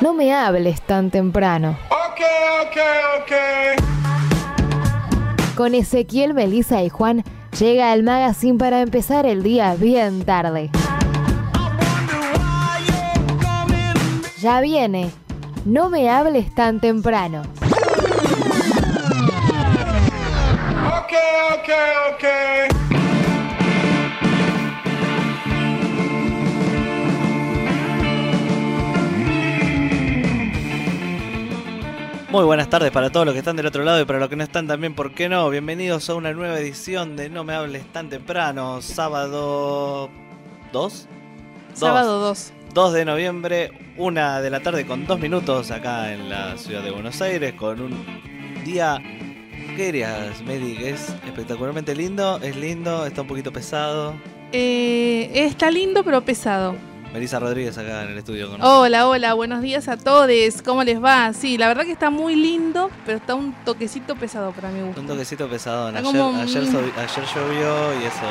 No me hables tan temprano. Ok, ok, ok. Con Ezequiel, Melissa y Juan llega el magazine para empezar el día bien tarde. Ya viene. No me hables tan temprano. Ok, ok, ok. Muy buenas tardes para todos los que están del otro lado y para los que no están también, ¿por qué no? Bienvenidos a una nueva edición de No me hables tan temprano, sábado 2. Sábado 2. 2 de noviembre, una de la tarde con dos minutos acá en la ciudad de Buenos Aires con un día, ¿qué dirías, Medi? Que es espectacularmente lindo, es lindo, está un poquito pesado. Eh, está lindo pero pesado. Melissa Rodríguez acá en el estudio con nosotros. Hola, hola, buenos días a todos. ¿Cómo les va? Sí, la verdad que está muy lindo, pero está un toquecito pesado para mi gusto. Un toquecito pesado. Está Ayer, como- ayer, so- ayer llovió y eso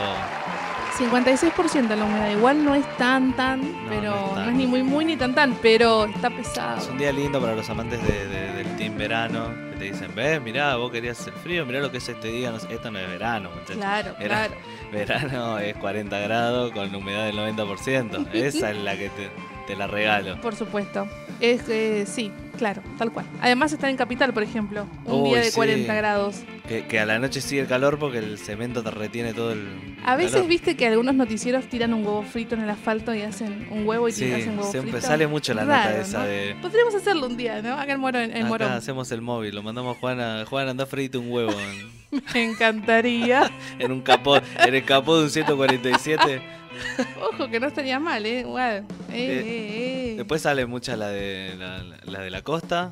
56% la humedad. Igual no es tan, tan, pero no es no tan. es ni muy, muy ni tan, tan, pero está pesado. Es un día lindo para los amantes de- de- del team verano. Que te dicen, ves, mirá, vos querías el frío, mirá lo que es este día. No sé, esto no es verano, muchachos. Claro, Era- claro. Verano es 40 grados con humedad del 90%. Esa es la que te, te la regalo. Por supuesto. Es que sí, claro, tal cual. Además está en Capital, por ejemplo, un Uy, día de sí. 40 grados. Que, que a la noche sigue el calor porque el cemento te retiene todo el. A veces calor. viste que algunos noticieros tiran un huevo frito en el asfalto y hacen un huevo y Sí, hacen huevo siempre frito. sale mucho la nota Raro, esa ¿no? de. Podríamos hacerlo un día, ¿no? Acá en Morón. En Acá Morón. hacemos el móvil, lo mandamos a Juan a Juan anda frito un huevo Me encantaría. en un capó, en el capó de un 147. Ojo, que no estaría mal, ¿eh? Igual. Eh, eh, eh. Después sale mucha la de la, la de la costa.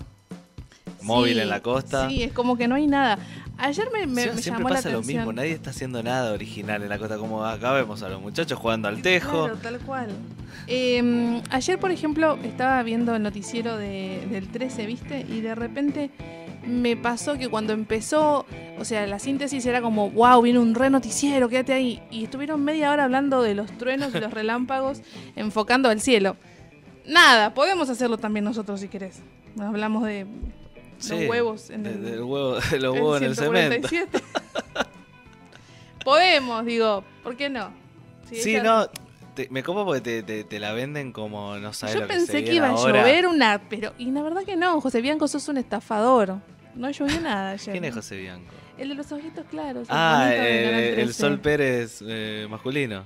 Móvil Sí, en la costa. Sí, es como que no hay nada. Ayer me, me, Sí, me siempre llamó pasa la lo mismo, nadie está haciendo nada original en la costa. Como acá vemos a los muchachos jugando al tejo. Claro, tal cual. Eh, ayer, por ejemplo, estaba viendo el noticiero de- del 13, ¿viste? Y de repente me pasó que cuando empezó, o sea, la síntesis era como, wow, viene un re noticiero, quédate ahí. Y estuvieron media hora hablando de los truenos y los relámpagos, enfocando al cielo. Nada, podemos hacerlo también nosotros si querés. Hablamos de Sí, los huevos en el, del huevo- de los huevos en el cemento. 147. podemos, digo, ¿por qué no? Si Sí, ella- no, te- me copo porque te, te- te la venden como no sabes Yo lo que pensé se que iba a llover una, pero y la verdad que no, José Bianco sos un estafador. No llovió nada ayer. ¿Quién es José Bianco? El de los ojitos claros. el Ah, eh, el 13. Sol Pérez eh, masculino.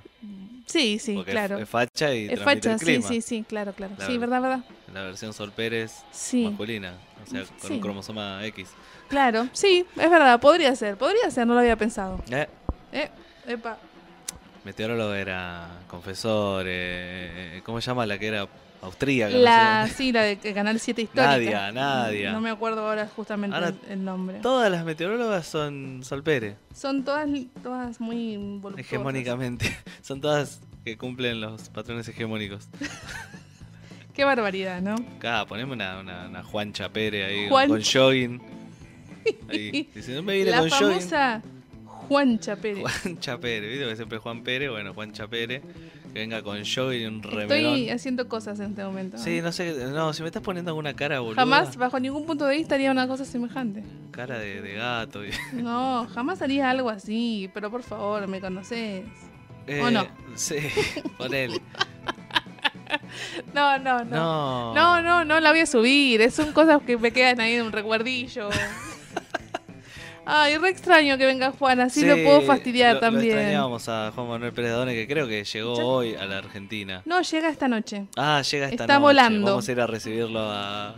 Sí, sí, porque claro. es, facha y Es facha, el sí, clima. sí, sí, claro, claro. La sí, verdad. verdad, verdad. La versión Sol Pérez Sí, masculina. O sea, con Sí. un cromosoma X. claro. Sí, es verdad, podría ser, podría ser, no lo había pensado. Eh, Eh, epa. Meteorólogo era confesor. eh, ¿Cómo se llama la que era austríaca? no La, sé? sí, la de Canal 7 histórica. Nadia, Nadia. No me acuerdo ahora justamente Ahora, el, el nombre. Todas las meteorólogas son Sol Pérez. Son todas, todas muy voluptuosas. Hegemónicamente. Son todas que cumplen los patrones hegemónicos. Qué barbaridad, ¿no? Acá, poneme una, una, una Juancha Pérez ahí Juan- con jogging. Ahí, diciendo, me viene La con jogging. Juancha Pérez. Juancha Pérez, ¿viste? Que siempre es Juan Pérez, bueno, Juancha Pérez. Que venga con jogging y un remelón. Estoy haciendo cosas en este momento. Sí, no sé, no, si me estás poniendo alguna cara, boludo. Jamás, bajo ningún punto de vista, haría una cosa semejante. Cara de, de gato. y- No, jamás haría algo así. Pero por favor, me conoces. ¿O no? Eh, Sí, ponele. No, no, no. No. No, no, no la voy a subir. Son cosas que me quedan ahí en un recuerdillo. Ay, re extraño que venga Juan, así lo Sí, puedo fastidiar lo- Lo también. extrañábamos a Juan Manuel Pérez Done, que creo que llegó Ya- hoy a la Argentina. no, llega esta noche. Ah, llega esta Está noche. volando. Vamos a ir a recibirlo a,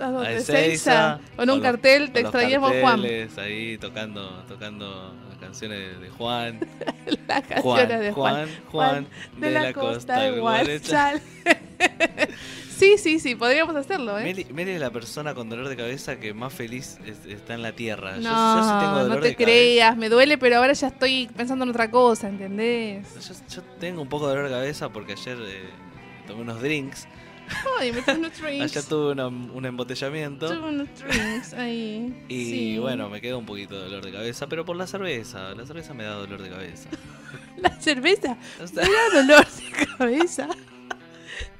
¿A? Ezeiza, Con un los- cartel, te con extrañamos, Juan. Ahí tocando, tocando las canciones de Juan. Las canciones Juan, de Juan. Juan, Juan, de, la, costa de Guarachal. sí, sí, sí, podríamos hacerlo, ¿eh? Meli, Meli es la persona con dolor de cabeza que más feliz es- está en la tierra. Yo- No, yo, sí tengo dolor no te de creas, me duele, pero ahora ya estoy pensando en otra cosa, ¿entendés? cabeza. Yo, yo tengo un poco de dolor de cabeza porque ayer eh, tomé unos drinks. Ay, me unos drinks. Ayer tuve una- un embotellamiento. Tuve unos drinks ahí. Y sí. bueno, me quedó un poquito de dolor de cabeza, pero por la cerveza. La cerveza me da dolor de cabeza. La cerveza O sea, me da dolor de cabeza.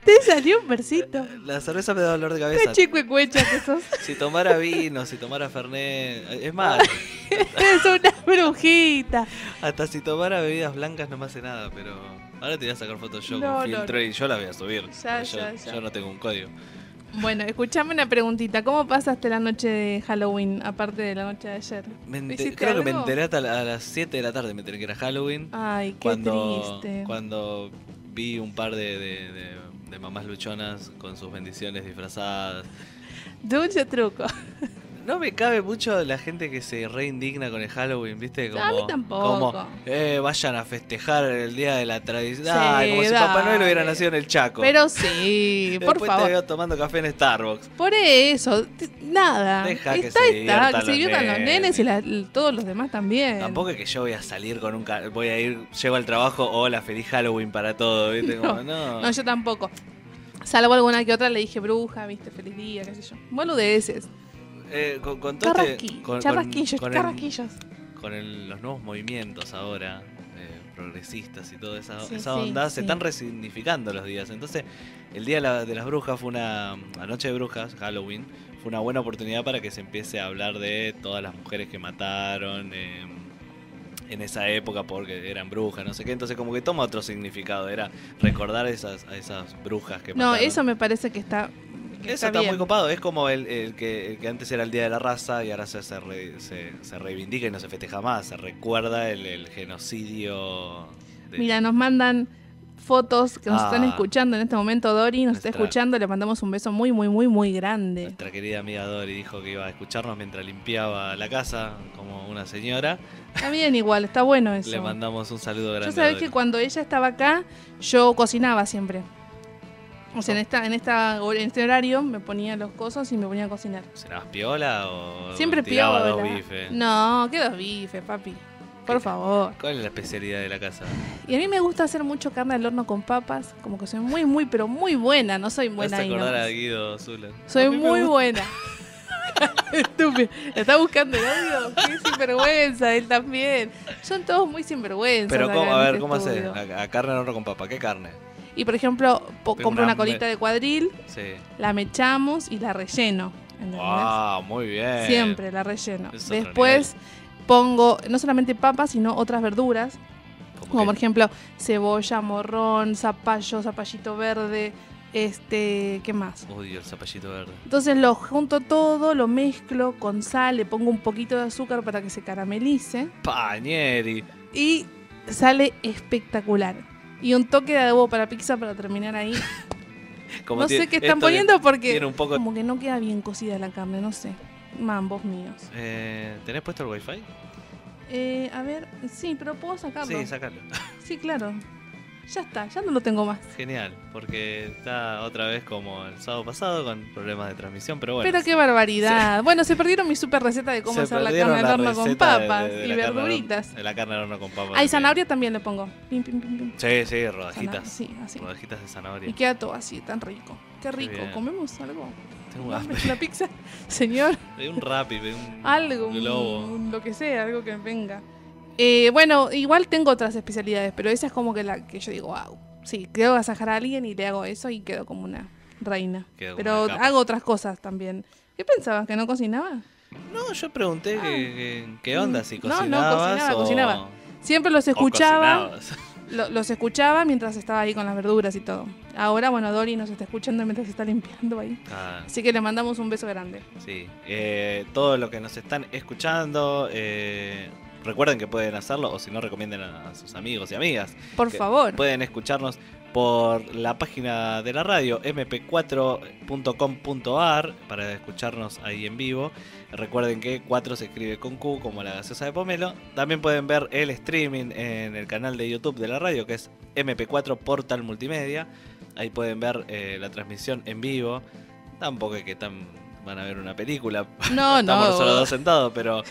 Te salió un versito. La cerveza me da dolor de Qué cabeza. chico y cuecha que sos. Si tomara vino, si tomara Fernet. Es más, Es una brujita. hasta si tomara bebidas blancas no me hace nada, pero. Ahora te voy a sacar fotos yo No, con no, filtro no. y yo la voy a subir. Ya, porque yo, ya, ya. yo no tengo un código. Bueno, escuchame una preguntita. ¿Cómo pasaste la noche de Halloween, aparte de la noche de ayer? Me ente- ¿Hiciste creo que me enteré hasta la- a las 7 de la tarde, me enteré que era Halloween. Ay, qué cuando, triste. cuando vi un par de, de- de- de mamás luchonas con sus bendiciones disfrazadas. Dulce truco. No me cabe mucho la gente que se reindigna con el Halloween, ¿viste? Como, a mí tampoco. Como, eh, vayan a festejar el día de la tradición. Sí, como si Papá Noel hubiera nacido en el Chaco. Pero sí, por Después te favor. veo tomando café en Starbucks. Por eso, nada. Deja que está, se está, que se diviertan los nenes. y la- todos los demás también. Tampoco es que yo voy a salir con un... Voy a ir, llego al trabajo, hola, feliz Halloween para todo, ¿viste? Como, no. No, yo tampoco. Salvo alguna que otra le dije bruja, viste, feliz día, qué sé yo. Boludeces. Eh, con, con todo este- con- con- charrasquillos, con el- carrasquillos. con el- los nuevos movimientos ahora, eh, progresistas y toda esa, Sí, esa sí, onda, se sí. están resignificando los días. Entonces, el Día de, la- de las Brujas fue una. La Noche de Brujas, Halloween, fue una buena oportunidad para que se empiece a hablar de todas las mujeres que mataron. eh, en esa época porque eran brujas, no sé qué, entonces como que toma otro significado, era recordar esas, a esas brujas que No, mataron. eso me parece que está. Eso está, muy copado, es como el, el que, el que antes era el Día de la Raza y ahora se, se, re- se- se reivindica y no se festeja más, se recuerda el, el genocidio. de- Mira, nos mandan fotos que nos Ah. están escuchando en este momento. Dori nos está Nuestra- escuchando, le mandamos un beso muy, muy, muy, muy grande. Nuestra querida amiga Dori dijo que iba a escucharnos mientras limpiaba la casa como una señora. Está bien, igual, está bueno eso. Le mandamos un saludo grande. Yo sabés que cuando ella estaba acá, yo cocinaba siempre. O sea, en esta, en esta en este horario me ponía los cosos y me ponía a cocinar. ¿Cenabas piola o Siempre piola. dos bifes? No, que dos bifes, papi. Por ¿Qué? favor. ¿Cuál es la especialidad de la casa? Y a mí me gusta hacer mucho carne al horno con papas. Como que soy muy, muy, pero muy buena. No soy ¿Vas buena a ahí acordar a nomás. Guido Zula? Soy A muy buena. Estúpido. ¿Está buscando el audio? Qué sinvergüenza, él también. Son todos muy sinvergüenzas. Pero, ¿cómo, a ver, este ¿cómo haces? A, a carne al horno con papa. ¿Qué carne? Y por ejemplo, po- Tengo compro un una colita de cuadril, Sí. la mechamos y la relleno. ¿entendés? ¡Wow! Muy bien. Siempre la relleno. Es otro Después pongo no solamente papas, sino otras verduras. Como que- por ejemplo cebolla, morrón, zapallo, zapallito verde, este, ¿qué más? Odio el zapallito verde. Entonces lo junto todo, lo mezclo con sal, le pongo un poquito de azúcar para que se caramelice Pañeri. y sale espectacular. Y un toque de adobo para pizza para terminar ahí. Como no tiene- sé qué están poniendo porque Tiene un poco. como que no queda bien cocida la carne, no sé. Mambos míos. Eh, ¿Tenés puesto el wifi? Eh, a ver, sí, pero puedo sacarlo. Sí, sácalo. Sí, claro. Ya está, ya no lo tengo más. Genial, porque está otra vez como el sábado pasado con problemas de transmisión, pero bueno. Pero qué barbaridad. Bueno, se perdieron mi super receta de cómo Se hacer la carne al horno con de- papas de- de y verduritas. La carne al horno con papas. Hay zanahoria también le pongo. Pim, pim, pim, pim. Sí, sí, rodajitas. Sí, así. Rodajitas de Y zanahoria. queda todo así, tan rico. Qué rico. bien. ¿Comemos algo? Tengo ¿Una hambre. una pizza? Señor, Pedí un rapi, pedí un algo, un- globo. un lo que sea, algo que venga. Eh, bueno, igual tengo otras especialidades, pero esa es como que la que yo digo, wow. Sí, quiero agasajar a alguien y le hago eso y quedo como una reina. Quedo pero una hago otras cosas también. ¿Qué pensabas? ¿Que no cocinaba? No, yo pregunté que- que- qué onda, si Ah. No, no, cocinabas cocinaba, o... cocinaba. Siempre los escuchaba. cocinabas. Lo- los escuchaba mientras estaba ahí con las verduras y todo. Ahora, bueno, Dori nos está escuchando mientras está limpiando ahí. Ah, Así que le mandamos un beso grande. Sí, eh, todo lo que nos están escuchando, eh, recuerden que pueden hacerlo o si no recomienden a, sus amigos y amigas. Por favor. Pueden escucharnos por la página de la radio mp4.com.ar para escucharnos ahí en vivo. Recuerden que 4 se escribe con Q como la gaseosa de Pomelo. También pueden ver el streaming en el canal de YouTube de la radio que es MP4 Portal Multimedia. Ahí pueden ver eh, la transmisión en vivo. Tampoco es que tan van a ver una película. No, Estamos no. nosotros dos sentados, pero,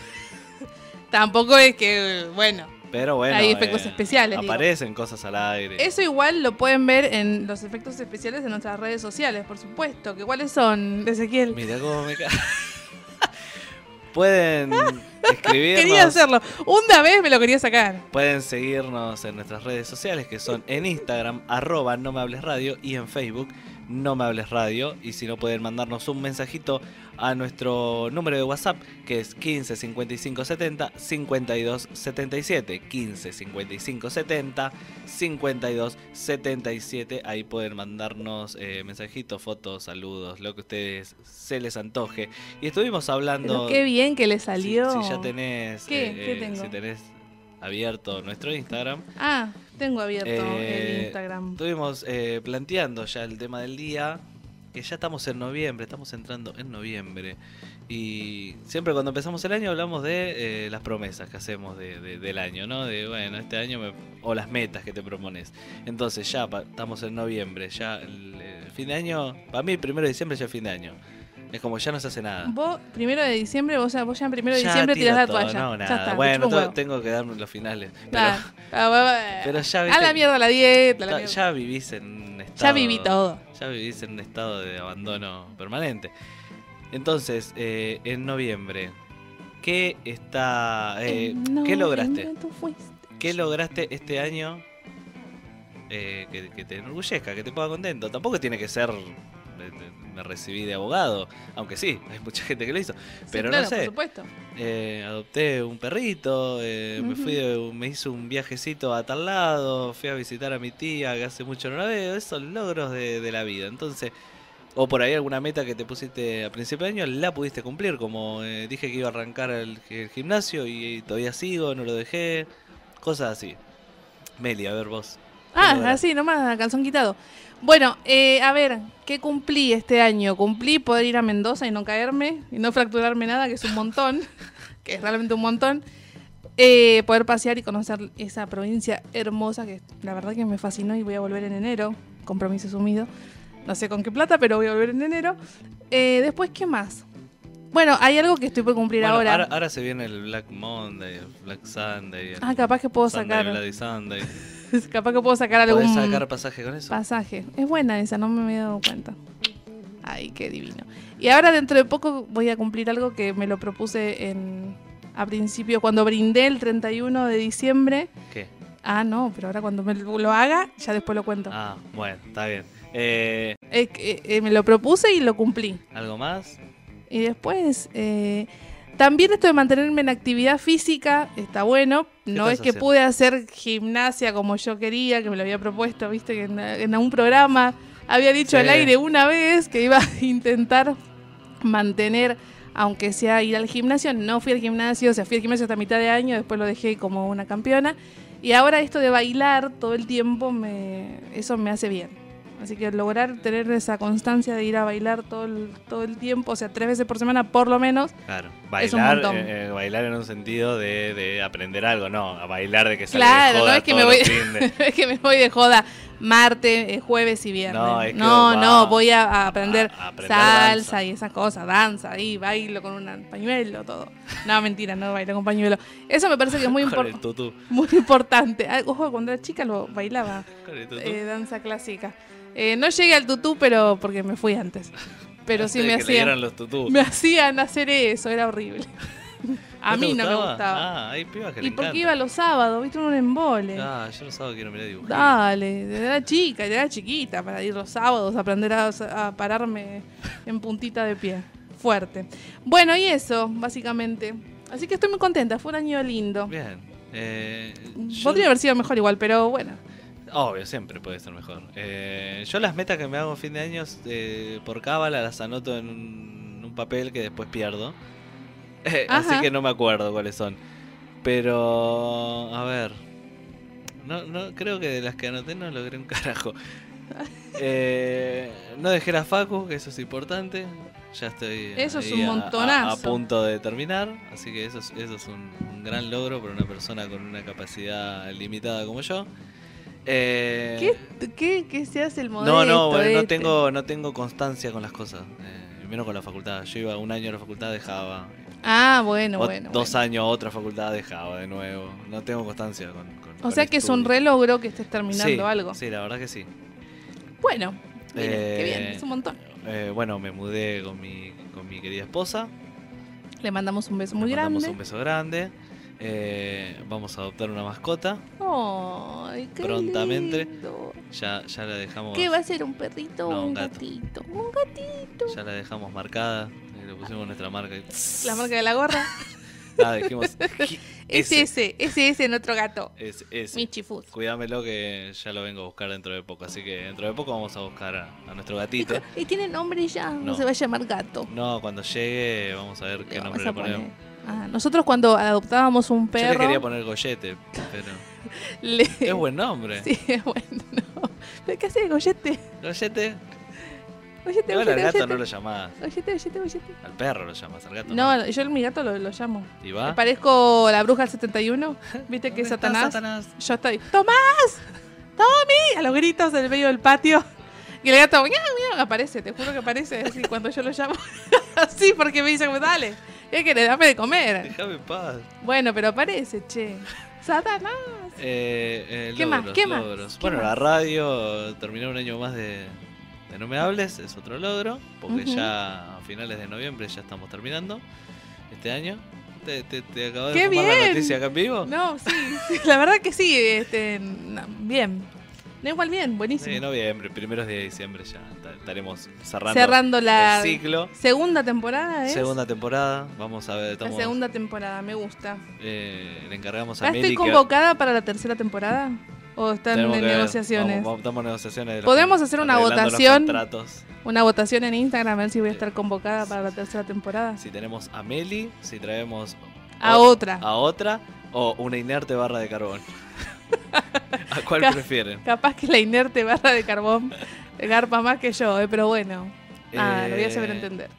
Tampoco es que, bueno. pero bueno. Hay efectos eh, especiales, digo. Aparecen cosas al aire. Eso igual lo pueden ver en los efectos especiales de nuestras redes sociales, por supuesto. ¿Que ¿Cuáles son, Ezequiel? Mira cómo me cae. Pueden escribirnos. Quería hacerlo. Una vez me lo quería sacar. Pueden seguirnos en nuestras redes sociales que son en Instagram, arroba no me hables radio y en Facebook, no me hables radio. Y si no pueden mandarnos un mensajito a nuestro número de WhatsApp que es 15 55 70 52 77. 15 55 70 52 77. Ahí pueden mandarnos eh, mensajitos, fotos, saludos, lo que a ustedes se les antoje. Y estuvimos hablando. Pero qué bien que le si- salió. Si, ya tenés. ¿Qué? eh, ¿Qué tengo? Si tenés abierto nuestro Instagram. Ah, tengo abierto Eh, el Instagram. Estuvimos eh, planteando ya el tema del día, que ya estamos en noviembre, estamos entrando en noviembre. Y siempre cuando empezamos el año hablamos de eh, las promesas que hacemos de- de- del año, ¿no? De, bueno, este año, me- o las metas que te propones. Entonces ya pa- estamos en noviembre, ya el, el fin de año, para mí primero de diciembre ya es fin de año. Es como ya no se hace nada. Vos, primero de diciembre, vos, ya- vos ya en primero de Ya diciembre tirás la todo, toalla. No, Ya nada. está, bueno, tengo, que darme los finales. Pero. Ah, pero ya, A viste, la mierda la dieta, la mierda. ya vivís en estado. Ya viví todo. Ya vivís en un estado de abandono permanente. Entonces, eh, en noviembre, ¿qué está. eh, ¿Qué lograste? ¿Qué lograste este año eh, que, que te enorgullezca, que te ponga contento? Tampoco tiene que ser. Me recibí de abogado, aunque sí, hay mucha gente que lo hizo. Sí, Pero claro, no sé, por supuesto. eh, adopté un perrito, eh, me fui de- me hice un viajecito a tal lado, fui a visitar a mi tía que hace mucho no la veo, esos logros de, de la vida. Entonces, o por ahí alguna meta que te pusiste a principio de año, la pudiste cumplir, como eh, dije que iba a arrancar el, el gimnasio y, todavía sigo, no lo dejé, cosas así. Meli, a ver vos. ¿qué Ah, así nomás, calzón quitado. Bueno, eh, a ver, ¿qué cumplí este año? Cumplí poder ir a Mendoza y no caerme y no fracturarme nada, que es un montón, que es realmente un montón. Eh, poder pasear y conocer esa provincia hermosa que la verdad que me fascinó y voy a volver en enero, compromiso asumido. No sé con qué plata, pero voy a volver en enero. Eh, después, ¿qué más? Bueno, hay algo que estoy por cumplir Bueno, ahora. ahora. ahora se viene el Black Monday, el Black Sunday, el Ah, capaz que puedo Sunday sacar. Bloody Sunday. capaz que puedo sacar algún. ¿Podés sacar pasaje con eso? Pasaje. Es buena esa, no me había dado cuenta. Ay, qué divino. Y ahora dentro de poco voy a cumplir algo que me lo propuse en a principio cuando brindé el 31 de diciembre. ¿Qué? Ah, no, pero ahora cuando me lo haga, ya después lo cuento. Ah, bueno, está bien. Eh, Eh, eh, eh, me lo propuse y lo cumplí. ¿Algo más? Y después, eh, también esto de mantenerme en actividad física está bueno. No es que haciendo? pude hacer gimnasia como yo quería, que me lo había propuesto, viste, que en, en un programa había dicho Sí. al aire una vez que iba a intentar mantener, aunque sea ir al gimnasio. No fui al gimnasio, o sea, fui al gimnasio hasta mitad de año, después lo dejé como una campeona. Y ahora esto de bailar todo el tiempo, me, eso me hace bien. Así que lograr tener esa constancia de ir a bailar todo el, todo el tiempo, o sea, tres veces por semana por lo menos, Claro, Es un bailar, eh, eh, bailar en un sentido de, de aprender algo, no, a bailar de que sale Claro, de no joda es que me voy- es que me voy de joda martes, eh, jueves y viernes. No, es que no, no, voy a, a aprender, a- a aprender salsa danza. y esas cosas, danza, y bailo con un pañuelo, todo. No, mentira, no bailo con pañuelo. Eso me parece que es muy, Con el impor- tutú, muy importante. Ah, Ojo, cuando era chica lo bailaba. eh, danza clásica. Eh, no llegué al tutú, pero porque me fui antes. Pero sí me le hacían, los me hacían hacer eso, era horrible. A mí no me gustaba. Ah, hay pibas que le y porque encanta. iba los sábados, viste, un embole. Ah, yo los sábados quiero mirar dibujos. Dale, era chica, era chiquita para ir los sábados a aprender a, a pararme en puntita de pie. Fuerte. Bueno, y eso, básicamente. Así que estoy muy contenta, fue un año lindo. Bien. Eh, yo- Podría haber sido mejor igual, pero bueno. Obvio, siempre puede ser mejor. Eh, yo las metas que me hago a fin de año eh, por cábala las anoto en un, un papel que después pierdo. Eh, así que no me acuerdo cuáles son. Pero, a ver. No, no, creo que de las que anoté no logré un carajo. Eh, no dejé la facu, que eso es importante. Ya estoy Eso es ahí un a- a- A, montonazo. punto de terminar. Así que eso es, eso es un, un gran logro para una persona con una capacidad limitada como yo. Eh, ¿Qué, qué, qué se hace el modelo? no, no, bueno, no tengo, no tengo constancia con las cosas. eh, menos con la facultad. Yo iba un año a la facultad, dejaba. Ah, bueno, bueno. dos bueno. años a otra facultad, dejaba de nuevo. No tengo constancia con. con- O con sea que es un relogro que estés terminando sí, algo. Sí, la verdad que sí. Bueno, mire, qué bien, Eh, es un montón. Eh, bueno, me mudé con mi, con mi querida esposa. Le mandamos un beso muy Le mandamos grande. un beso grande. Eh, vamos a adoptar una mascota. Ay, qué Prontamente. lindo. Ya, ya la dejamos. ¿Qué va a ser un perrito No, o un un gato. gatito? Un gatito. Ya la dejamos marcada. eh, Le pusimos nuestra marca. y- La marca de la gorra. Nada, dijimos. Es ese, ese es en otro gato. Es ese. Michi Food. Cuídamelo que ya lo vengo a buscar dentro de poco. Así que dentro de poco vamos a buscar a, a nuestro gatito. y tiene nombre ya, no. No. se va a llamar gato. No, cuando llegue vamos a ver Le qué nombre le ponemos. poner. Ah, nosotros cuando adoptábamos un Yo le perro. quería poner Goyete, pero le- es buen nombre. Sí, es bueno. ¿Pero ¿Qué haces, Goyete? Goyete. Goyete, Igual al gato Goyete. no lo llamás. Oyete, oyete, oyete. Al perro lo llamas, al gato No, yo a mi gato lo, lo llamo. ¿Y Me va? parezco la bruja del 71. ¿Viste que ¿Dónde está Satanás? Yo estoy. ¡Tomás! ¡Tommy! A los gritos en el medio del patio. Y el gato, miau, miau, aparece, te juro que aparece así cuando yo lo llamo. así porque me dice, como, dale, ¿qué querés? Dame de comer. Déjame en paz. Bueno, pero aparece, che. Satanás. Eh, eh, ¿Qué más? ¿Qué más? logros. ¿Qué Bueno, la radio terminó un año más de, de No Me Hables, es otro logro, porque ya a finales de noviembre ya estamos terminando este año. ¿Te, te, te ¡Qué de la bien! noticia acá en vivo? No, sí, sí, la verdad que sí, este, no, bien. No, igual bien, buenísimo. Sí, noviembre, primeros de diciembre ya ta- estaremos cerrando, Cerrando la el ciclo. segunda temporada, ¿eh? Segunda temporada, vamos a ver, La estamos, segunda temporada, me gusta. eh, le encargamos a ¿Ya Meli estoy que- convocada para la tercera temporada? ¿O están tenemos en negociaciones? Vamos, vamos- estamos en negociaciones. de Podemos hacer una votación. Una votación en Instagram a ver si voy a estar convocada para la tercera temporada. Si tenemos a Meli, si traemos A otra. a otra o una inerte barra de carbón. ¿A cuál prefieren? Capaz que la inerte barra de carbón garpa más que yo, eh, pero bueno. Ah, lo voy a saber Eh, entender.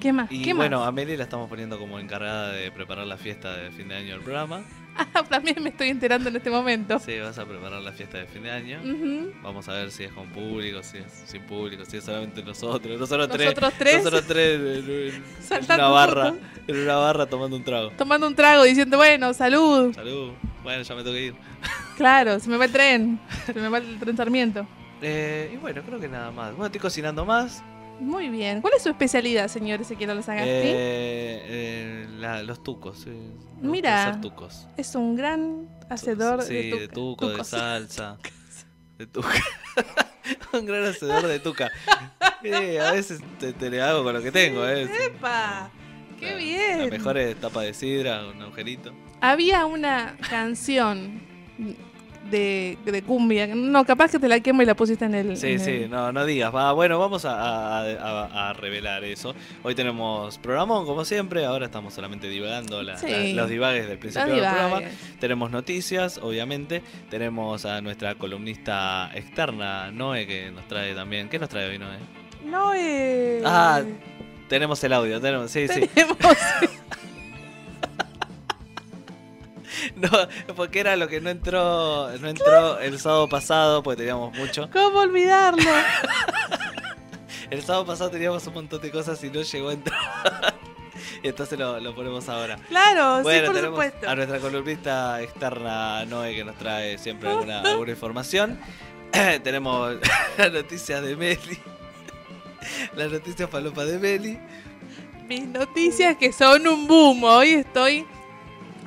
¿Qué más? Y ¿Qué bueno, más? a Meli la estamos poniendo como encargada de preparar la fiesta de fin de año del programa. Ah, también me estoy enterando en este momento. Sí, vas a preparar la fiesta de fin de año. Vamos a ver si es con público, si es sin público, si es solamente nosotros. Nosotros tres. Nosotros tres. Nosotros tres en, en- una barra. En una barra tomando un trago. Tomando un trago diciendo, bueno, salud. Salud. Bueno, ya me tengo que ir. Claro, se me va el tren. Se me va el tren Sarmiento. Eh, y bueno, creo que nada más. Bueno, estoy cocinando más. Muy bien. ¿Cuál es su especialidad, señor Ezequiel Lazagasti? Eh, eh, la- los tucos. gusta Mira. hacer tucos. Es un gran hacedor sí, de, de, tuca- tuco, de salsa. De tuca. un gran hacedor de tuca. Eh, a veces te, te le hago con lo que tengo. Eh. ¡Epa! ¡Qué La- bien! La mejor es tapa de sidra, un agujerito. Había una canción de, de cumbia. No, capaz que te la quemo y la pusiste en el. Sí, en sí, el- no, no digas. Va, bueno, vamos a, a- a- a revelar eso. Hoy tenemos programón, como siempre. Ahora estamos solamente divagando la- Sí. la- los divagues del principio del programa. Tenemos noticias, obviamente. Tenemos a nuestra columnista externa, Noé, que nos trae también. ¿Qué nos trae hoy, Noé? No, eh. Ah, Tenemos el audio, tenemos, sí, sí. No, porque era lo que no entró, no entró el sábado pasado, porque teníamos mucho. ¿Cómo olvidarlo? El sábado pasado teníamos un montón de cosas y no llegó a entrar. Y entonces lo, lo ponemos ahora. Claro, Bueno, sí, por tenemos supuesto. a nuestra columnista externa Noé que nos trae siempre alguna, alguna información. tenemos las noticias de Meli. Las noticias falopa de Meli. Mis noticias que son un boom. Hoy estoy.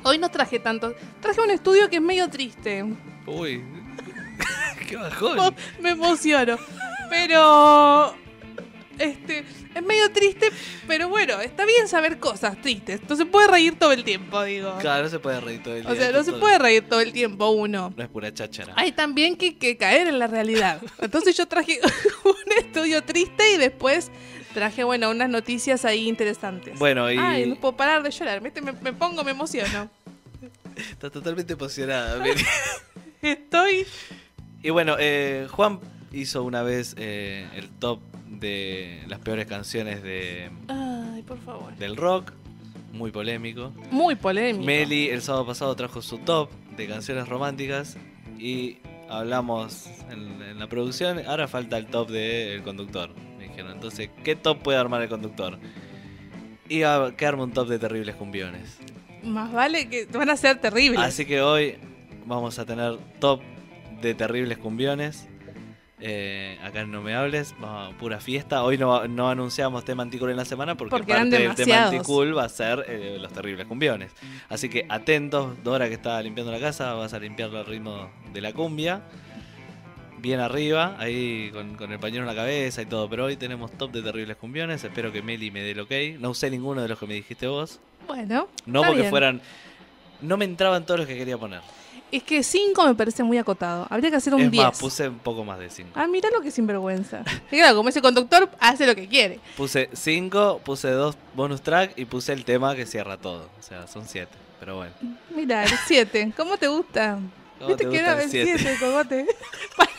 Hoy no traje tanto. Traje un estudio que es medio triste. Uy, qué bajón. Me emociono. Pero. Este. Es medio triste, pero bueno, está bien saber cosas tristes. No se puede reír todo el tiempo, digo. Claro, no se puede reír todo el día. O sea, no se puede reír todo el tiempo uno. No es pura cháchara. Hay también que, que caer en la realidad. Entonces yo traje un estudio triste y después traje, bueno, unas noticias ahí interesantes. Bueno, y Ay, no puedo parar de llorar. Me, me pongo, me emociono. está totalmente emocionada. Estoy. y bueno, eh, Juan hizo una vez eh, el top de las peores canciones de, Ay, por favor. del rock. Muy polémico. Muy polémico. Meli el sábado pasado trajo su top de canciones románticas y hablamos en, en la producción. Ahora falta el top del conductor. Dijeron, entonces, ¿qué top puede armar el conductor? Y a que arme un top de terribles cumbiones. Más vale que van a ser terribles. Así que hoy vamos a tener top de terribles cumbiones. Eh, acá en No Me Hables, vamos, pura fiesta. Hoy no, no anunciamos tema anticool en la semana porque, Porque parte del tema anticool va a ser eh, los terribles cumbiones. Así que atentos, Dora que está limpiando la casa, vas a limpiarlo al ritmo de la cumbia. Bien arriba, ahí con, con el pañuelo en la cabeza y todo. Pero hoy tenemos top de terribles cumbiones. Espero que Meli me dé el ok. No usé ninguno de los que me dijiste vos. Bueno, No está porque bien. fueran. No me entraban todos los que quería poner. Es que 5 me parece muy acotado. Habría que hacer un es 10. más, puse un poco más de 5. Ah, mira lo que sinvergüenza. Y claro, como ese conductor hace lo que quiere. Puse 5, puse dos bonus track y puse el tema que cierra todo. O sea, son 7. Pero bueno. Mira, el 7. ¿Cómo te gusta? ¿Cómo ¿Viste te que gusta era el el siete? 7, cogote?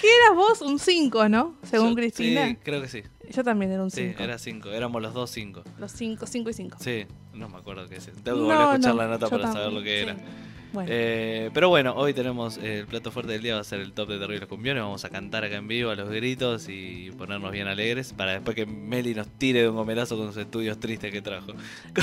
¿Qué eras vos? Un 5, ¿no? Según Yo- Cristina. Sí, creo que sí. Yo también era un Sí, 5. era 5. Éramos los dos 5. Los 5, 5 y 5. Sí, no me acuerdo qué es. Tengo que volver a escuchar la nota para saber lo que era. Bueno, Eh, pero bueno, hoy tenemos eh, el plato fuerte del día, va a ser el top de terribles cumbiones. Vamos a cantar acá en vivo a los gritos y ponernos bien alegres para después que Meli nos tire de un gomerazo con sus estudios tristes que trajo.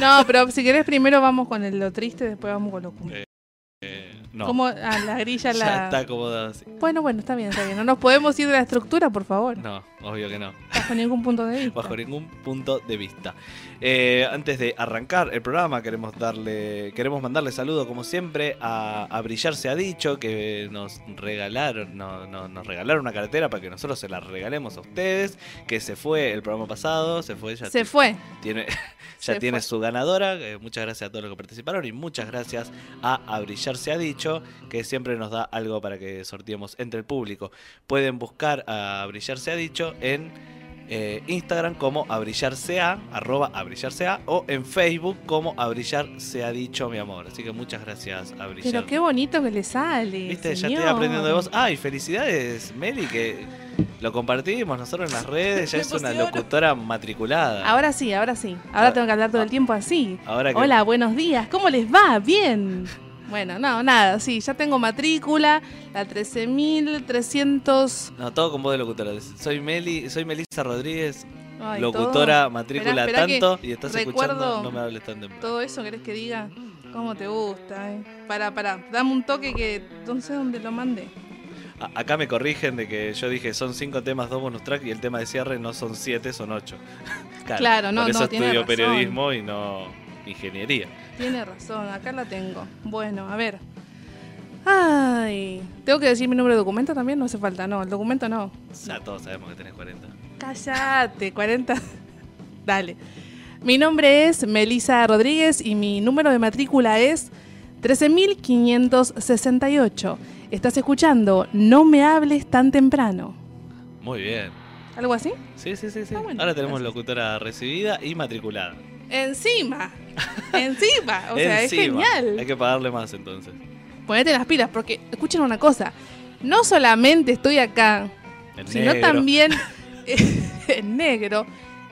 no, pero si querés primero vamos con el, lo triste, después vamos con lo cumbia. Eh, no, Como a la grilla ya la... está acomodado así. Bueno, bueno, está bien, está bien. No nos podemos ir de la estructura, por favor. No, obvio que no. Bajo ningún punto de vista. bajo ningún punto de vista. Eh, antes de arrancar el programa, queremos darle, queremos mandarle saludo como siempre a, a Brillar se ha dicho que nos regalaron, no, no- nos regalaron una cartera para que nosotros se la regalemos a ustedes. Que se fue el programa pasado, se fue ya Se fue. tiene, ya Se tiene fue. su ganadora. eh, muchas gracias a todos los que participaron y muchas gracias a A Brillar Se Ha Dicho, que siempre nos da algo para que sorteemos entre el público. Pueden buscar a Brillar Se Ha Dicho en eh, Instagram como A Brillar Sea, arroba A Brillar Sea, o en Facebook como A Brillar Se Ha Dicho, mi amor. Así que muchas gracias a Brillar. Pero qué bonito que le sale. Viste, ya estoy aprendiendo de vos. Ah, y felicidades, Meli, que lo compartimos nosotros en las redes. Ya es una locutora matriculada. Ahora sí, ahora sí. Ahora Ah, tengo que hablar todo el tiempo así. Ahora que Hola, buenos días. ¿Cómo les va? Bien. Bueno, no, nada, sí, ya tengo matrícula, la 13.300... No, todo con voz de locutora. Soy Meli, soy Melissa Rodríguez, Ay, locutora, todo- matrícula Esperá, esperá tanto, y estás escuchando No me hables tan temprano. Todo eso querés que diga, ¿cómo te gusta? Eh? Para, para, dame un toque que no sé dónde lo mandé. A- acá me corrigen de que yo dije son cinco temas, dos bonus track y el tema de cierre no son siete, son ocho. Claro, no, Por eso no, estudio periodismo y no ingeniería. Tiene razón, acá la tengo. Bueno, a ver. Ay, ¿tengo que decir mi número de documento también? No hace falta, no, el documento no. Ya todos sabemos que tenés 40. Cállate, 40. Dale. Mi nombre es Melisa Rodríguez y mi número de matrícula es 13568. Estás escuchando No me hables tan temprano. Muy bien. ¿Algo así? Sí, sí, sí, sí. Ah, bueno, Ahora tenemos gracias. locutora recibida y matriculada. Encima. Encima. O sea, Encima. es Hay genial. que pagarle más entonces. Ponete las pilas porque, escuchen una cosa. No solamente estoy acá, sino negro. también en negro.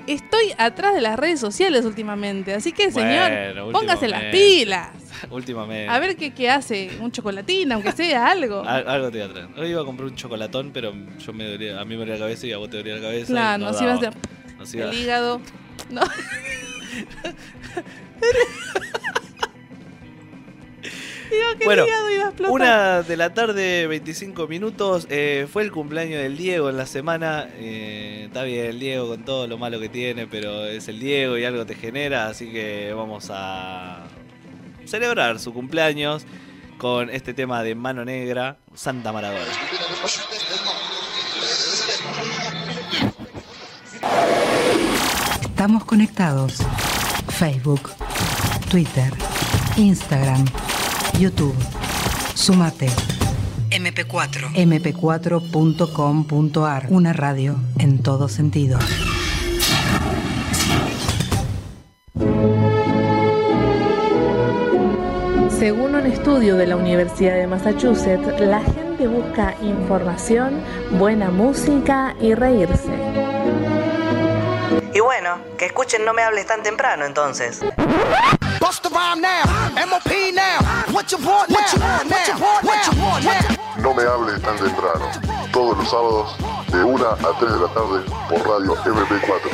Estoy atrás de las redes sociales últimamente. Así que, señor, Bueno, póngase las pilas. Últimamente. A ver qué, qué hace. Un chocolatín, aunque sea algo. Al- algo te iba a traer. Hoy iba a comprar un chocolatón, pero yo me dolía, a mí me dolía la cabeza y a vos te dolía la cabeza. Claro, no nos iba a el hígado. No. Digo que Bueno, el hígado iba a explotar. Una de la tarde, 25 minutos. eh, fue el cumpleaños del Diego en la semana. eh, está bien, el Diego con todo lo malo que tiene, pero es el Diego y algo te genera. Así que vamos a celebrar su cumpleaños con este tema de Mano Negra, Santa Maradona. Estamos conectados. Facebook, Twitter, Instagram, YouTube. Sumate. MP4. mp4.com.ar. Una radio en todo sentido. Según un estudio de la Universidad de Massachusetts, la gente busca información, buena música y reírse. Y bueno, que escuchen No me hables tan temprano entonces. No me hables tan temprano. Todos los sábados de 1 a 3 de la tarde por Radio MP4.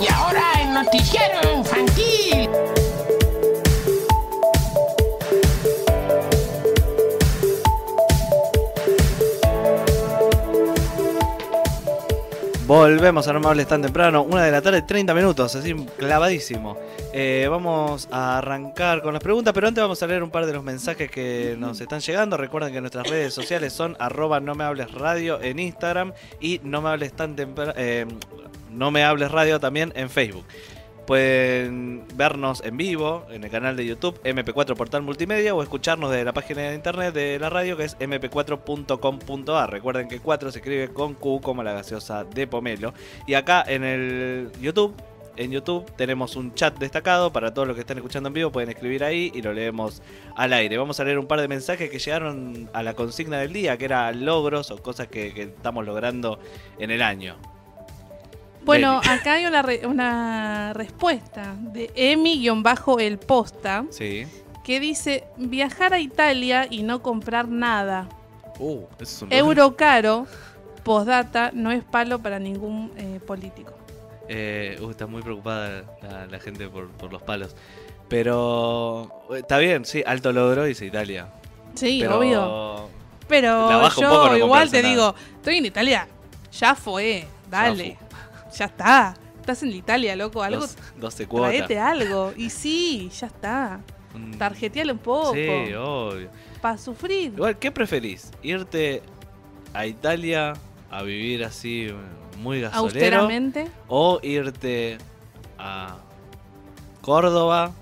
Y ahora el noticiero infantil. Volvemos a No me hables tan temprano, una de la tarde, 30 minutos, así clavadísimo. Eh, vamos a arrancar con las preguntas, pero antes vamos a leer un par de los mensajes que nos están llegando. Recuerden que nuestras redes sociales son arroba no me hables radio en Instagram y no me hables tan temprano, no me hables radio también en Facebook. Pueden vernos en vivo en el canal de YouTube MP4 Portal Multimedia o escucharnos de la página de internet de la radio que es mp4.com.ar. Recuerden que 4 se escribe con Q como la gaseosa de Pomelo. Y acá en el YouTube, en YouTube tenemos un chat destacado para todos los que están escuchando en vivo. Pueden escribir ahí y lo leemos al aire. Vamos a leer un par de mensajes que llegaron a la consigna del día, que era logros o cosas que estamos logrando en el año. Bueno, acá hay una, re- una respuesta de Emi-el posta Sí. que dice viajar a Italia y no comprar nada. Uh, eso es Euro caro, postdata, no es palo para ningún eh, político. Eh, uh, está muy preocupada la, la gente por, por los palos. Pero eh, está bien, sí, alto logro dice Italia. Sí, Pero obvio. Pero yo igual te nada. digo, estoy en Italia, ya fue, dale, ya está. Estás en Italia, loco, algo, dos- 12 cuotas. traete algo. Y sí, ya está. Tarjeteale un poco. Sí, obvio. Para sufrir. Igual, ¿qué preferís? ¿Irte a Italia a vivir así muy gasolero? Austeramente. ¿O irte a Córdoba?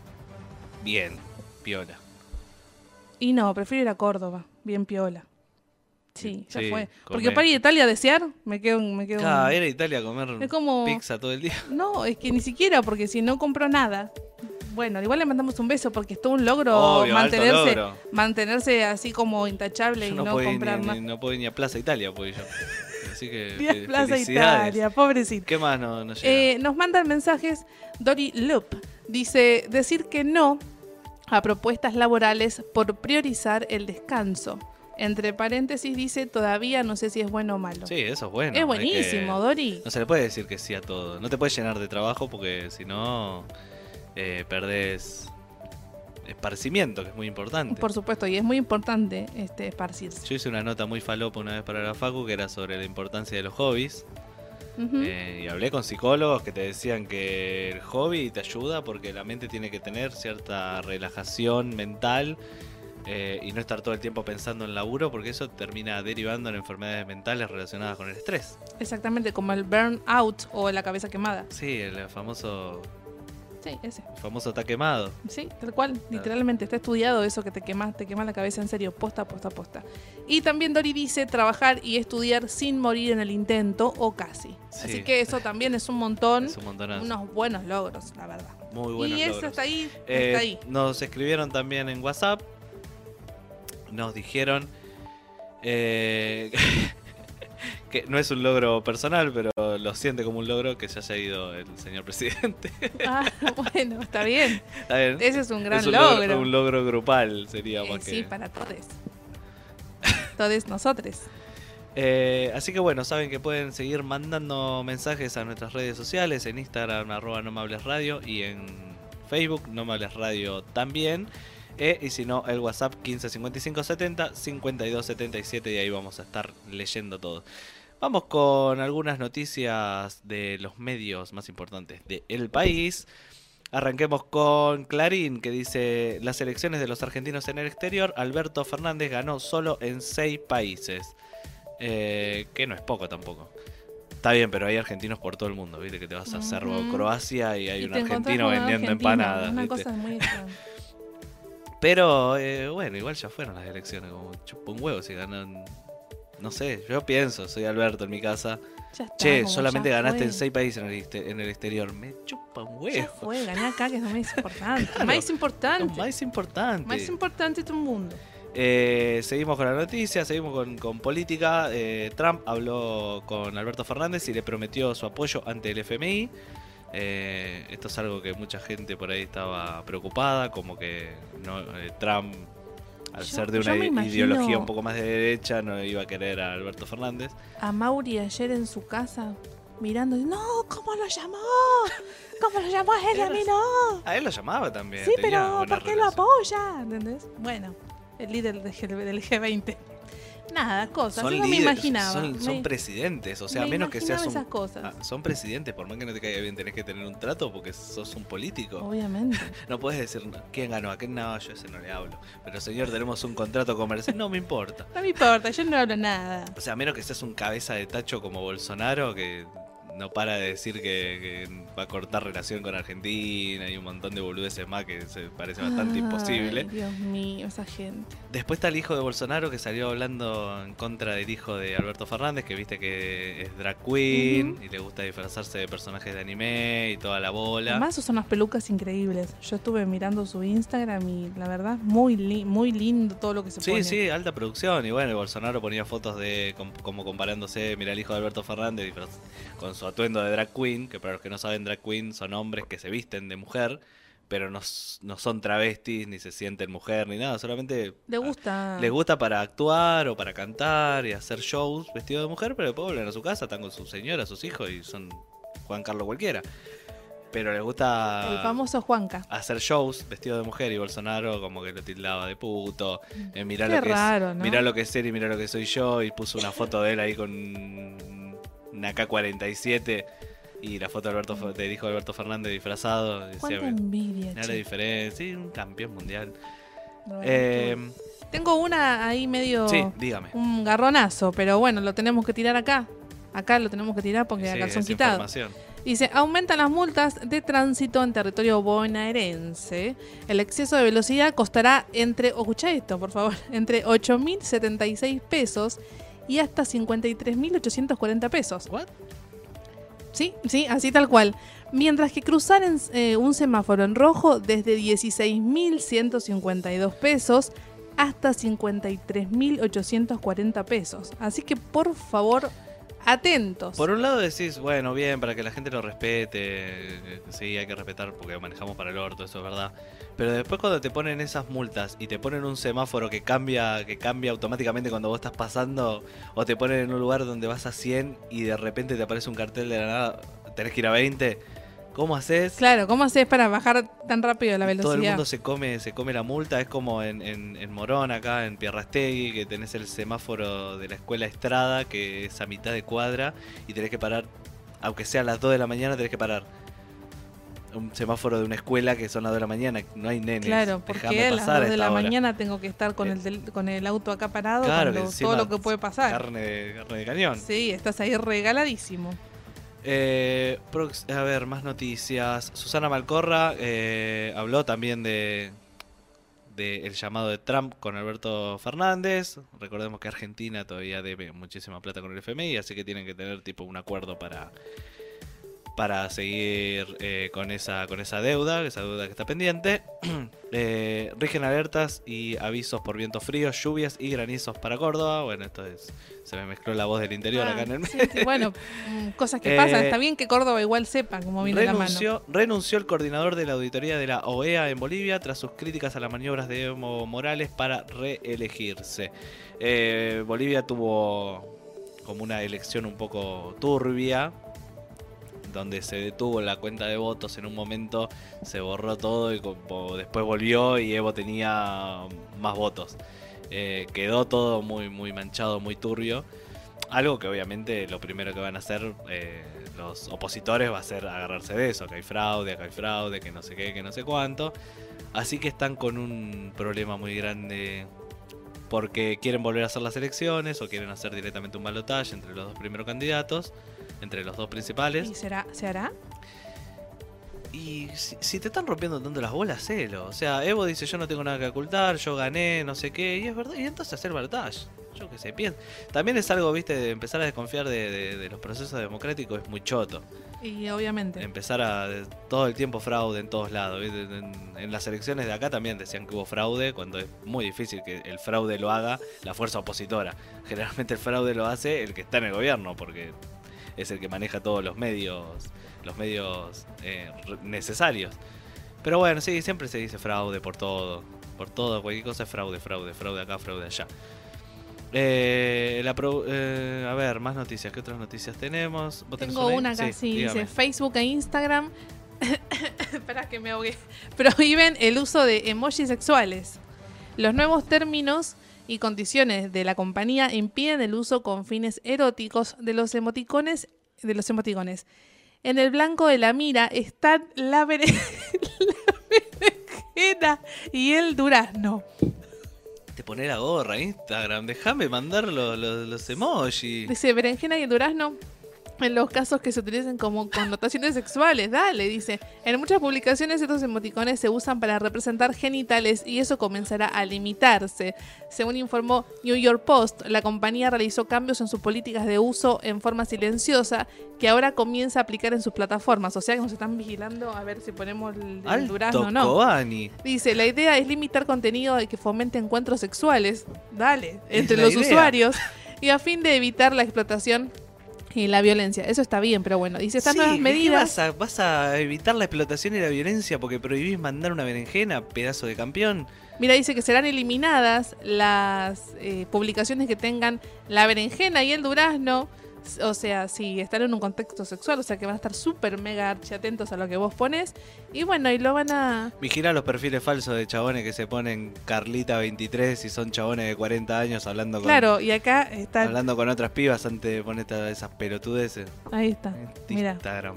Bien, piola. Y no, prefiero ir a Córdoba, bien piola. Sí, ya Sí, fue. comer. Porque para ir a Italia a desear, me quedo, me quedo. Claro, ir a Italia a comer Es como- pizza todo el día. No, es que ni siquiera, porque si no compro nada. Bueno, igual le mandamos un beso porque es todo un logro Obvio, mantenerse, logro. mantenerse así como intachable Yo y no, no, comprar ni, más. ni- no puedo ir ni a Plaza Italia, ir yo. Así que Ni a fe- Plaza. Italia, pobrecito. ¿Qué más no- nos llega? Eh, nos mandan mensajes Dori Loop. Dice, decir que no a propuestas laborales por priorizar el descanso. Entre paréntesis dice, todavía no sé si es bueno o malo. sí, eso es bueno. es buenísimo, Dori. No se le puede decir que sí a todo. No te puedes llenar de trabajo porque si no eh, perdés esparcimiento, que es muy importante. Por supuesto, y es muy importante este, esparcirse. Yo hice una nota muy falopa una vez para la Facu que era sobre la importancia de los hobbies. Eh, y hablé con psicólogos que te decían que el hobby te ayuda porque la mente tiene que tener cierta relajación mental eh, y no estar todo el tiempo pensando en laburo porque eso termina derivando en enfermedades mentales relacionadas con el estrés. Exactamente, como el burnout o la cabeza quemada. Sí, el famoso, Sí, ese. el famoso taquemado. Sí, tal cual. Literalmente está estudiado eso que te quemas, te quema la cabeza en serio, posta, posta, posta. Y también Dori dice trabajar y estudiar sin morir en el intento o casi. Sí. Así que eso también es un montón, Es un montonazo. unos buenos logros, la verdad. Muy buenos y eso logros. está ahí, Eh, está ahí. Nos escribieron también en WhatsApp. Nos dijeron eh, que no es un logro personal, pero lo siente como un logro que se haya ido el señor presidente. Ah, bueno, está bien. Está bien. Ese es un gran Es un logro. Un logro grupal sería Eh, sí, que. para todos. todos nosotros. Eh, así que bueno, saben que pueden seguir mandando mensajes a nuestras redes sociales, en Instagram, arroba no me hables radio, y en Facebook, no me hables radio también. Eh, y si no, el WhatsApp 155570 5277 y ahí vamos a estar leyendo todo. Vamos con algunas noticias de los medios más importantes del país. Arranquemos con Clarín, que dice, las elecciones de los argentinos en el exterior, Alberto Fernández ganó solo en seis países. Eh, que no es poco tampoco. Está bien, pero hay argentinos por todo el mundo, ¿viste? Que te vas a Ujú. Croacia y hay Y un argentino vendiendo argentino, empanadas. Una ¿viste? cosa muy. Pero eh, bueno, igual ya fueron las elecciones, como chupa un huevo si ganan. No sé, yo pienso, soy Alberto en mi casa. Ya está, Che, solamente ya ganaste fue. en seis países en el, en el exterior. Me chupa un Ya huevo. fue, gané acá, que es lo más importante. Claro. Más Lo importante. más importante. Más importante de tu mundo. Eh, seguimos con la noticia, seguimos con, con política. Eh, Trump habló con Alberto Fernández y le prometió su apoyo ante el FMI. Eh, esto es algo que mucha gente por ahí estaba preocupada, como que no, eh, Trump, al Yo- ser de una ideología un poco más de derecha, no iba a querer a Alberto Fernández. A Mauri ayer en su casa, mirando, no, ¿cómo lo llamó? ¿Cómo lo llamó a él y a mí no? A él lo llamaba también. Sí, pero ¿por qué lo apoya? ¿Entendés? Bueno, el líder del G- del G20. Nada, cosas. Son me imaginaba. son, son Me- presidentes, o sea, a me menos que seas un... esas cosas. Ah, son presidentes, por más que no te caiga bien, tenés que tener un trato porque sos un político. Obviamente. No puedes decir, "No, ¿quién ganó? ¿A quién no? Yo ese no le hablo. Pero señor, tenemos un contrato comercial. No me importa. No me importa, yo no hablo nada. O sea, a menos que seas un cabeza de tacho como Bolsonaro, que no para de decir que, que va a cortar relación con Argentina y un montón de boludeces más que se parece bastante Ay, imposible. Dios mío, esa gente. Después está el hijo de Bolsonaro que salió hablando en contra del hijo de Alberto Fernández, que viste que es drag queen y le gusta disfrazarse de personajes de anime y toda la bola. Además usan unas pelucas increíbles. Yo estuve mirando su Instagram y la verdad, muy, li- muy lindo todo lo que se Sí, pone. sí, alta producción. Y bueno, Bolsonaro ponía fotos de com- como comparándose, mira el hijo de Alberto Fernández con su atuendo de drag queen, que para los que no saben, drag queen son hombres que se visten de mujer, pero no, no son travestis, ni se sienten mujer, ni nada, solamente Le gusta. les gusta para actuar o para cantar y hacer shows vestidos de mujer, pero después vuelven a su casa, están con su señora, sus hijos y son Juan Carlos cualquiera. Pero les gusta El famoso Juanca. hacer shows vestido de mujer y Bolsonaro como que lo tildaba de puto. Eh, mirá, Qué lo que raro, es, ¿no? mirá lo que es él y mirá lo que soy yo. Y puso una foto de él ahí con una K-47 y la foto de Alberto, hijo de Alberto Fernández disfrazado. Decía, Cuánta envidia, "Mirá la che. diferencia. Sí, un campeón mundial. Bueno, Eh, Tengo una ahí medio. sí, dígame. Un garronazo, pero bueno, lo tenemos que tirar acá. Acá lo tenemos que tirar porque Sí, acá son quitados. información. Dice, aumentan las multas de tránsito en territorio bonaerense. El exceso de velocidad costará entre, escucha esto, por favor, entre 8.076 pesos y hasta 53.840 pesos. What? Sí, sí, así tal cual. Mientras que cruzar en, eh, un semáforo en rojo desde 16.152 pesos hasta 53.840 pesos. Así que por favor, atentos. Por un lado decís, bueno, bien, para que la gente lo respete, eh, sí, hay que respetar porque manejamos para el orto, eso es verdad. Pero después cuando te ponen esas multas y te ponen un semáforo que cambia, que cambia automáticamente cuando vos estás pasando, o te ponen en un lugar donde vas a 100 y de repente te aparece un cartel de la nada, tenés que ir a 20, ¿cómo haces? Claro, ¿cómo haces para bajar tan rápido la velocidad? Todo el mundo se come, se come la multa, es como en, en, en Morón, acá en Pierrastegui, que tenés el semáforo de la escuela Estrada, que es a mitad de cuadra, y tenés que parar, aunque sea a las 2 de la mañana, tenés que parar. Un semáforo de una escuela que son las 2 de la mañana, no hay nenes. Claro, porque Dejame a las pasar 2 de la hora. mañana tengo que estar con, el, tel- con el auto acá parado, Claro, todo lo que puede pasar. Carne de, carne de cañón. Sí, estás ahí regaladísimo. Eh, a ver, más noticias. Susana Malcorra eh, habló también de, de el llamado de Trump con Alberto Fernández. Recordemos que Argentina todavía debe muchísima plata con el FMI, así que tienen que tener tipo un acuerdo para para seguir eh, con esa con esa deuda, esa deuda que está pendiente. Eh, rigen alertas y avisos por vientos fríos, lluvias y granizos para Córdoba. Bueno, esto es se me mezcló la voz del interior Ah, acá en el sí, sí, bueno, mm, cosas que Eh, pasan. Está bien que Córdoba igual sepa cómo viene la mano. renunció, el coordinador de la auditoría de la OEA en Bolivia tras sus críticas a las maniobras de Evo Morales para reelegirse. Bolivia tuvo como una elección un poco turbia, donde se detuvo la cuenta de votos en un momento, se borró todo y después volvió y Evo tenía más votos. Eh, quedó todo muy, muy manchado, muy turbio. Algo que obviamente lo primero que van a hacer eh, los opositores va a ser agarrarse de eso, que hay fraude, acá hay fraude, que no sé qué, que no sé cuánto. Así que están con un problema muy grande porque quieren volver a hacer las elecciones o quieren hacer directamente un balotaje entre los dos primeros candidatos, entre los dos principales. ¿Y será, se hará? Y si, si te están rompiendo tanto las bolas, hacelo. O sea, Evo dice yo no tengo nada que ocultar, yo gané, no sé qué, y es verdad, y entonces hacer balotaje. Yo qué sé, pienso. También es algo, viste, de empezar a desconfiar de, de- de los procesos democráticos, es muy choto. Y obviamente. Empezar a de- todo el tiempo fraude en todos lados. ¿viste? En, en las elecciones de acá también decían que hubo fraude, cuando es muy difícil que el fraude lo haga la fuerza opositora. Generalmente el fraude lo hace el que está en el gobierno, porque es el que maneja todos los medios, los medios eh, necesarios. Pero bueno, sí, siempre se dice fraude por todo. Por todo, cualquier cosa es fraude, fraude, fraude acá, fraude allá. Eh, la pro- eh, a ver, más noticias. ¿Qué otras noticias tenemos? ¿Vos tenés Tengo una acá, sí, dice Facebook e Instagram. Espera que me ahogué. Prohíben el uso de emojis sexuales. Los nuevos términos y condiciones de la compañía impiden el uso con fines eróticos de los emoticones de los emoticones. En el blanco de la mira están la, bere- la berenjena y el durazno. Te pone la gorra Instagram, déjame mandar los, los, los emojis. Dice berenjena y el durazno en los casos que se utilicen como connotaciones sexuales. Dale, dice. En muchas publicaciones estos emoticones se usan para representar genitales y eso comenzará a limitarse. Según informó New York Post, la compañía realizó cambios en sus políticas de uso en forma silenciosa que ahora comienza a aplicar en sus plataformas. O sea que nos están vigilando a ver si ponemos el, el durazno o no. Dice, la idea es limitar contenido que fomente encuentros sexuales, dale, entre los idea. usuarios y a fin de evitar la explotación y la violencia. Eso está bien, pero bueno, dice, estas Sí, nuevas ¿qué medidas... Vas a, vas a evitar la explotación y la violencia porque prohibís mandar una berenjena, pedazo de campeón. Mira, dice que serán eliminadas las eh, publicaciones que tengan la berenjena y el durazno. O sea, si están en un contexto sexual, o sea que van a estar súper mega archi atentos a lo que vos pones. Y bueno, y lo van a... Vigila los perfiles falsos de chabones que se ponen Carlita 23 y son chabones de 40 años hablando con, Claro, y acá está... hablando con otras pibas antes de poner todas esas pelotudeces. Ahí está. Mira, Instagram.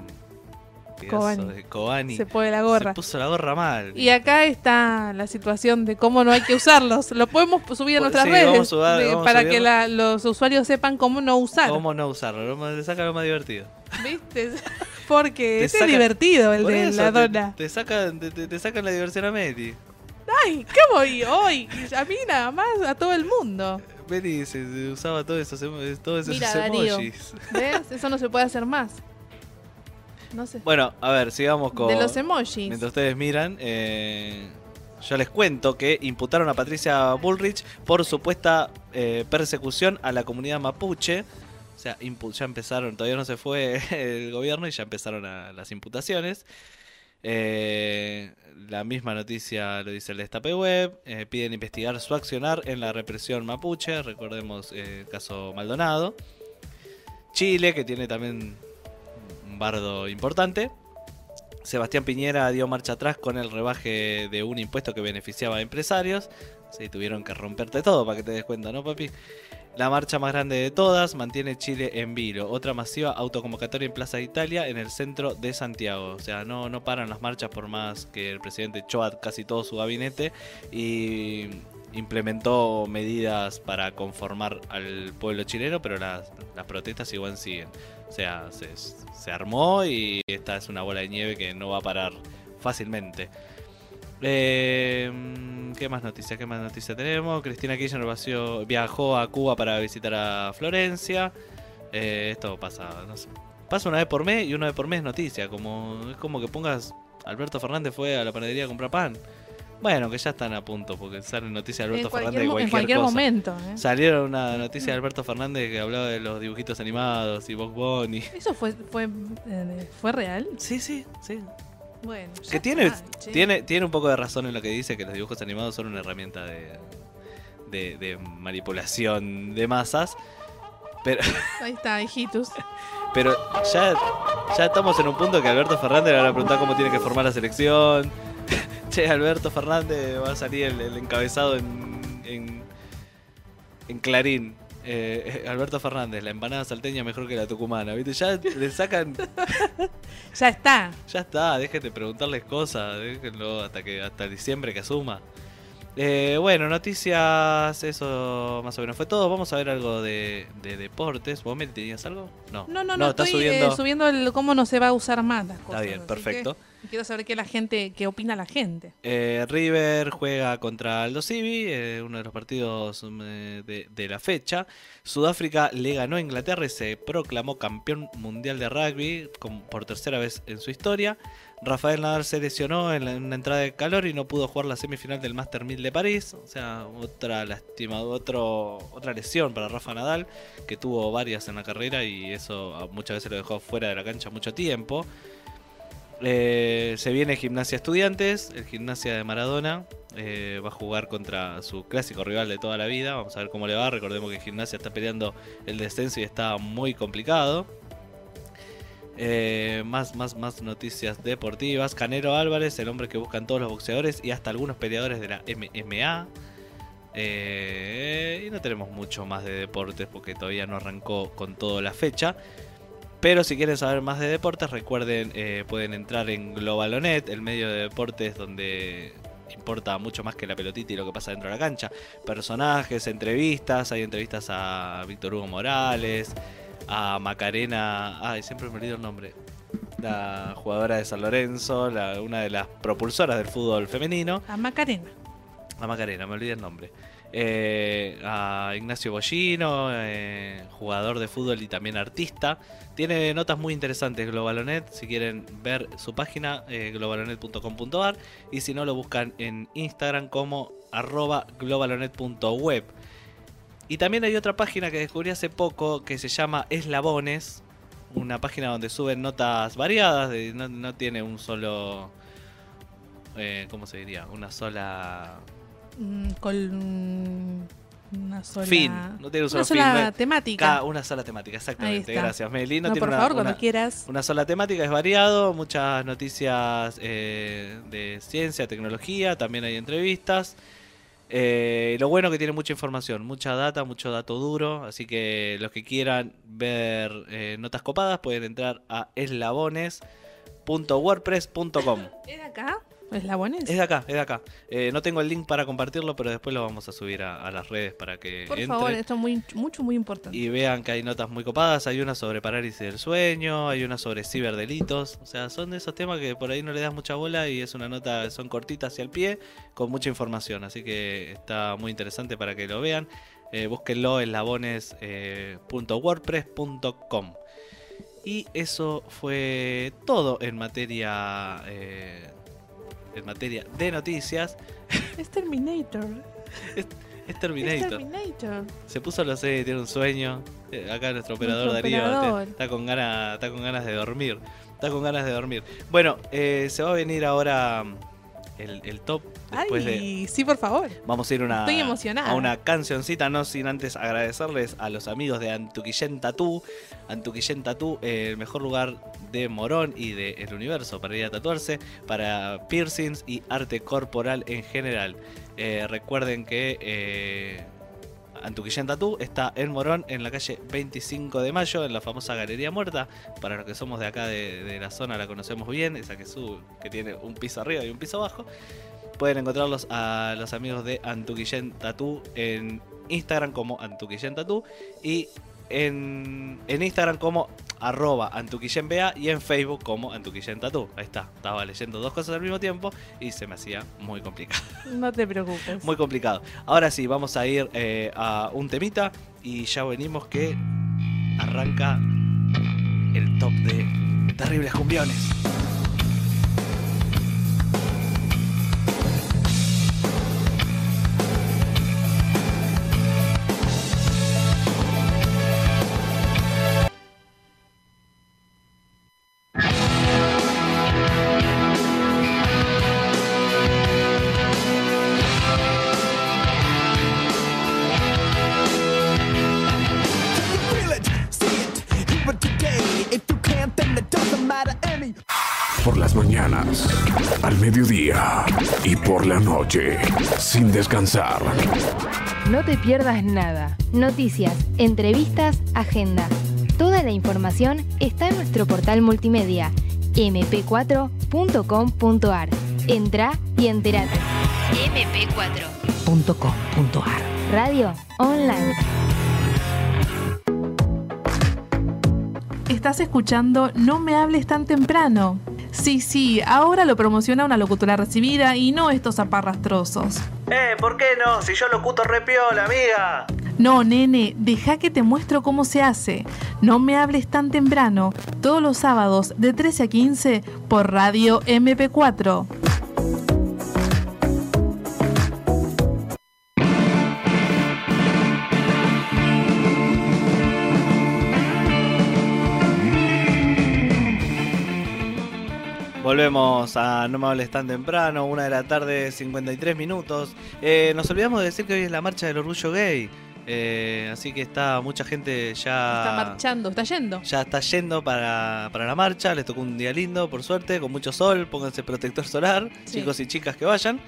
De Kobani. se pone la gorra. Se puso la gorra mal. Y acá está la situación de cómo no hay que usarlos. Lo podemos subir a Pues nuestras sí, redes de- para que la- los usuarios sepan cómo no usar. ¿Cómo no usarlo? Lo más- Le saca lo más divertido. ¿Viste? Porque Te este saca- es divertido el de eso, la te- dona. Te, sacan, te, te- te sacan la diversión a Meti. Ay, ¿cómo y hoy? A mí nada más, a todo el mundo. Meti se, se usaba todos esos, todos esos Mira, Darío. emojis. ¿Ves? Eso no se puede hacer más. No sé. Bueno, a ver, sigamos con. De los emojis. Mientras ustedes miran, eh, yo les cuento que imputaron a Patricia Bullrich por supuesta eh, persecución a la comunidad mapuche. O sea, ya empezaron, todavía no se fue el gobierno y ya empezaron a- las imputaciones. Eh, la misma noticia lo dice el Destape Web. eh, piden investigar su accionar en la represión mapuche. Recordemos eh, el caso Maldonado. Chile, que tiene también bardo importante. Sebastián Piñera dio marcha atrás con el rebaje de un impuesto que beneficiaba a empresarios. Sí, tuvieron que romperte todo para que te des cuenta, ¿no, papi? La marcha más grande de todas mantiene Chile en vilo. Otra masiva autoconvocatoria en Plaza Italia en el centro de Santiago. O sea, no, no paran las marchas por más que el presidente a casi todo su gabinete implementó medidas para conformar al pueblo chileno, pero las, las protestas igual siguen. O sea, se, se armó y esta es una bola de nieve que no va a parar fácilmente. Eh, ¿Qué más noticias? ¿Qué más noticias tenemos? Cristina Kirchner vació- viajó a Cuba para visitar a Florencia. Eh, esto pasa, no sé. Pasa una vez por mes y una vez por mes noticia. Como, es como que pongas Alberto Fernández fue a la panadería a comprar pan. Bueno, que ya están a punto, porque salen noticias de Alberto cualquier, Fernández de mo- en cualquier, cualquier cosa. momento. ¿eh? Salieron una noticia de Alberto Fernández que hablaba de los dibujitos animados y Box Bunny. ¿Eso fue, fue, eh, fue real? Sí, sí, sí. Bueno. Que tiene, está, tiene, tiene un poco de razón en lo que dice, que los dibujos animados son una herramienta de, de, de manipulación de masas. Pero, Ahí está, hijitus. pero ya, ya estamos en un punto que Alberto Fernández le van a preguntar cómo tiene que formar la selección. Che, Alberto Fernández va a salir el, el encabezado en, en, en Clarín. Eh, eh, Alberto Fernández, la empanada salteña mejor que la tucumana, ¿viste? Ya le sacan Ya está. Ya está, de preguntarles cosas, déjenlo hasta que hasta diciembre que asuma. Eh, bueno, noticias, eso más o menos fue todo. Vamos a ver algo de, de deportes. ¿Vos me tenías algo? No, No, no, no, está estoy subiendo. eh, subiendo el cómo no se va a usar más las cosas. bien, así perfecto. que Quiero saber qué la gente, qué opina la gente. Eh, River juega contra Aldo Civi, eh, uno de los partidos mm, eh, de, la fecha. Sudáfrica le ganó a Inglaterra y se proclamó campeón mundial de rugby por tercera vez en su historia. Rafael Nadal se lesionó en, la- una entrada de calor y no pudo jugar la semifinal del Master 1000 de París. O sea, otra lástima, otro, otra lesión para Rafa Nadal, que tuvo varias en la carrera y eso muchas veces lo dejó fuera de la cancha mucho tiempo. Eh, se viene Gimnasia Estudiantes, el Gimnasia de Maradona. eh, va a jugar contra su clásico rival de toda la vida. Vamos a ver cómo le va. Recordemos que Gimnasia está peleando el descenso y está muy complicado. Eh, más, más, más noticias deportivas. Canero Álvarez, el hombre que buscan todos los boxeadores y hasta algunos peleadores de la MMA. Y no tenemos mucho más de deportes porque todavía no arrancó con toda la fecha. Pero si quieren saber más de deportes, recuerden, eh, pueden entrar en Globalonet, el medio de deportes donde importa mucho más que la pelotita y lo que pasa dentro de la cancha. Personajes, entrevistas, hay entrevistas a Víctor Hugo Morales, a Macarena, ay, siempre me olvido el nombre, la jugadora de San Lorenzo, la- una de las propulsoras del fútbol femenino. A Macarena. A Macarena, me olvidé el nombre. Eh, a Ignacio Bollino, eh, jugador de fútbol y también artista. Tiene notas muy interesantes Globalonet. Si quieren ver su página, eh, globalonet.com.ar. Y si no, lo buscan en Instagram como arroba globalonet.web. Y también hay otra página que descubrí hace poco que se llama Eslabones. Una página donde suben notas variadas. no, tiene un solo... ¿Cómo se diría? Una sola con una sola. fin. No tiene un solo una sola temática. Cada- una sola temática, exactamente. Gracias, Meli. No, No, tiene por una, favor, una- cuando quieras. una sola temática, es variado. Muchas noticias eh, de ciencia, tecnología. También hay entrevistas. Eh, lo bueno que tiene mucha información, mucha data, mucho dato duro. Así que los que quieran ver eh, notas copadas pueden entrar a eslabones.wordpress.com. ¿Es. Es de acá, es de acá. Eh, no tengo el link para compartirlo, pero después lo vamos a subir a, a las redes para que Por favor, esto es muy, mucho, muy importante. y vean que hay notas muy copadas. Hay una sobre parálisis del sueño, hay una sobre ciberdelitos. O sea, son de esos temas que por ahí no le das mucha bola y es una nota, son cortitas hacia el pie, con mucha información. Así que está muy interesante para que lo vean. Eh, búsquenlo en labones.wordpress.com. Y eso fue todo en materia. En materia de noticias. Es Terminator. Es Es Terminator. Terminator. Se puso lo sé, tiene un sueño. Eh, Acá nuestro operador Nuestro Darío te- operador. está con ganas, está con ganas de dormir. Está con ganas de dormir. Bueno, eh, se va a venir ahora el, el top después de. Sí, por favor. Vamos a ir una, Estoy emocionada. a una cancioncita, no sin antes agradecerles a los amigos de Antuquillén Tatú. Antuquillén Tatú, el mejor lugar de Morón y del universo para ir a tatuarse, para piercings y arte corporal en general. Eh, recuerden que eh, Antuquillén Tatú está en Morón, en la calle 25 de Mayo, en la famosa Galería Muerta. Para los que somos de acá de, de la zona la conocemos bien, esa que sube, que tiene un piso arriba y un piso abajo. Pueden encontrarlos a los amigos de Antuquillén Tatú en Instagram como Antuquillén Tatú y en, en Instagram como arroba antuquillenba y en Facebook como Antuquillén Tatú. Ahí está, estaba leyendo dos cosas al mismo tiempo y se me hacía muy complicado. No te preocupes. Muy complicado. Ahora sí, vamos a ir eh, a un temita y ya venimos que arranca el top de terribles cumbiones. La noche, sin descansar. No te pierdas nada. Noticias, entrevistas, agenda. Toda la información está en nuestro portal multimedia mp4.com.ar. Entra y entérate. MP4. .com.ar. Radio online. Estás escuchando No me hables tan temprano. Sí, sí, ahora lo promociona una locutora recibida y no estos zaparrastrosos. Eh, ¿por qué no? Si yo locuto repiola, amiga. No, nene, deja que te muestro cómo se hace. No me hables tan temprano, todos los sábados de 13 a 15 por Radio MP4. Volvemos a No me hables tan temprano, una de la tarde, 53 minutos. Eh, nos olvidamos de decir que hoy es la marcha del orgullo gay. eh, así que está mucha gente ya. Está marchando, está yendo. Ya está yendo para, para la marcha, les tocó un día lindo, por suerte, con mucho sol, pónganse protector solar, Sí. chicos y chicas que vayan.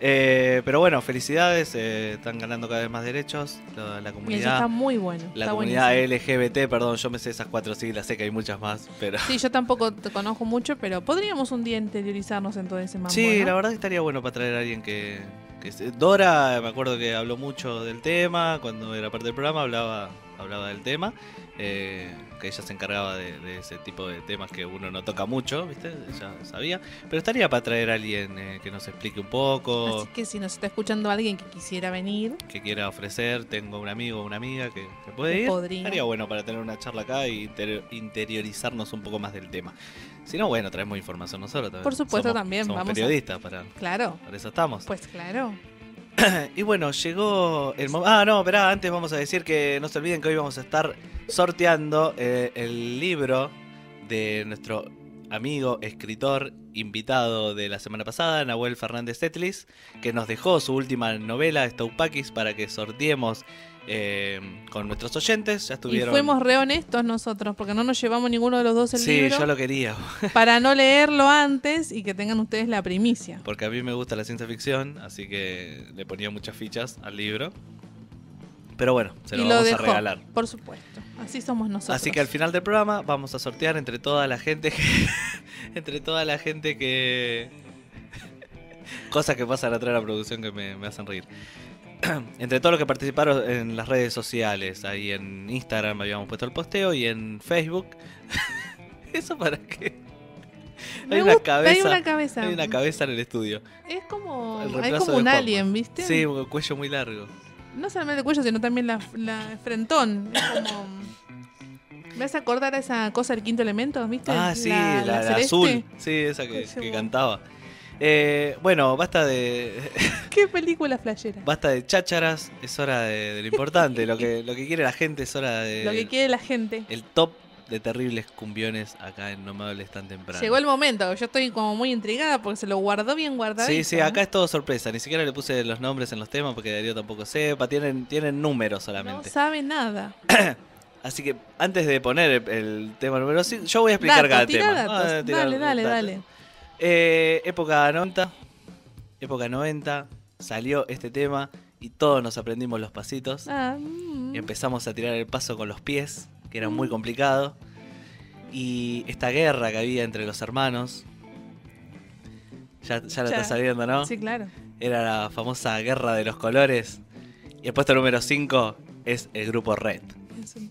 Eh, pero bueno, felicidades, eh, están ganando cada vez más derechos. La, la Y eso comunidad, está muy bueno. la comunidad buenísimo. LGBT, perdón, yo me sé esas cuatro siglas, sé que hay muchas más, pero. Sí, yo tampoco te conozco mucho, pero podríamos un día interiorizarnos en todo ese mambo. Sí, ¿no? la verdad que estaría bueno para traer a alguien que, que se- Dora, me acuerdo que habló mucho del tema, cuando era parte del programa hablaba, hablaba del tema, eh, que ella se encargaba de, de ese tipo de temas que uno no toca mucho, ¿viste? Ella sabía, pero estaría para traer a alguien eh, que nos explique un poco, Así que si nos está escuchando alguien que quisiera venir, que quiera ofrecer, tengo un amigo o una amiga que, que puede Que ir, podría. estaría bueno para tener una charla acá y inter- interiorizarnos un poco más del tema. Si no, bueno, traemos información nosotros también. Por supuesto, Somos- también, Somos vamos a- periodistas, para, claro, para eso estamos. pues claro. Y bueno, llegó el momento. Ah, no, esperá, antes vamos a decir que no se olviden que hoy vamos a estar sorteando eh, el libro de nuestro amigo, escritor, invitado de la semana pasada, Nahuel Fernández Etlis, que nos dejó su última novela, Staupakis, para que sorteemos eh, con nuestros oyentes. Ya Y estuvieron. fuimos re honestos nosotros, porque no nos llevamos ninguno de los dos el sí, libro yo lo quería, para no leerlo antes y que tengan ustedes la primicia. porque a mí me gusta la ciencia ficción, así que le ponía muchas fichas al libro. Pero bueno, se lo y vamos lo dejó, a regalar. por supuesto. Así somos nosotros. Así que al final del programa vamos a sortear entre toda la gente que. entre toda la gente que. Cosas que pasan atrás de la producción que me, me hacen reír. entre todos los que participaron en las redes sociales, ahí en Instagram habíamos puesto el posteo y en Facebook. ¿Eso para qué? Hay una cabeza. Hay una cabeza. Hay una cabeza en el estudio. Es como, hay como un alien, ¿viste? Sí, un cuello muy largo. No solamente el cuello, sino también la, la frentón. Es como. ¿Me hace acordar a esa cosa del quinto elemento? ¿Viste? Ah, sí, la, azul. Sí, esa que, cantaba. Eh, bueno, basta de. ¿Qué película flashera? Basta de chácharas, es hora de, de lo importante. lo, que, lo que quiere la gente es hora de. Lo que quiere la gente. El top de terribles cumbiones acá en No me hables tan temprano. Llegó el momento. Yo estoy como muy intrigada porque se lo guardó bien guardadito. Sí, sí, acá es todo sorpresa. Ni siquiera le puse los nombres en los temas porque Darío tampoco sepa. Tienen, tienen números No solamente. sabe nada. Así que antes de poner el, el tema número 5, yo voy a explicar cada tema. datos. Ah, dale, dale, datos. dale. Eh, época 90. Época 90. Salió este tema y todos nos aprendimos los pasitos. Ah, mm. Y empezamos a tirar el paso con los pies, que era muy complicado. Y esta guerra que había entre los hermanos. Ya, ya la Ya. está sabiendo, ¿no? Sí, claro. Era la famosa guerra de los colores. Y el puesto número 5 es el grupo Red. Un-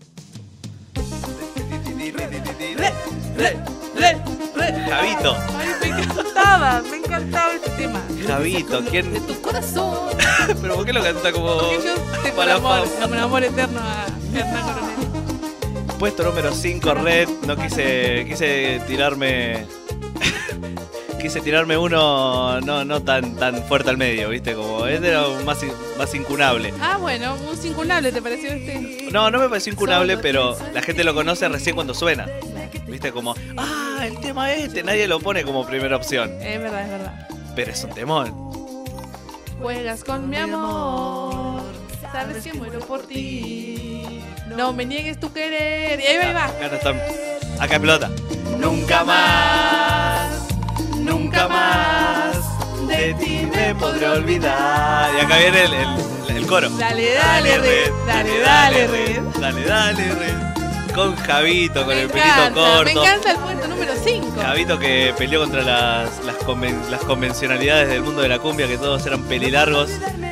Javito, Ay, me encantaba, me encantaba este tema. Javito, ¿quién? De tu corazón. ¿Pero por qué lo canta como.? Porque yo tengo un amor, un amor eterno a Hernán Coronel. Puesto número 5, Red. No quise, quise tirarme. quise tirarme uno no, no tan, tan fuerte al medio, ¿viste? Como este era más, más incunable. Ah, bueno, un circulable, ¿te pareció este? No, no me pareció incunable, pero la gente lo conoce recién cuando suena. ¿Viste? Como, ah, el tema este. Nadie lo pone como primera opción. Es verdad, es verdad. Pero es un temón. Juegas con mi amor, sabes que muero por ti. No me niegues tu querer. Y ahí va, ahí va. Acá no están. Acá explota. Nunca más, nunca más de ti me podré olvidar. Y acá viene el, el- el coro. Dale, dale, red. Dale, dale, red. Dale, dale, red. Con Javito, con Me el pelito corto. me encanta el puesto número 5. Javito que peleó contra las, las, conven- las convencionalidades del mundo de la cumbia, que todos eran pelilargos,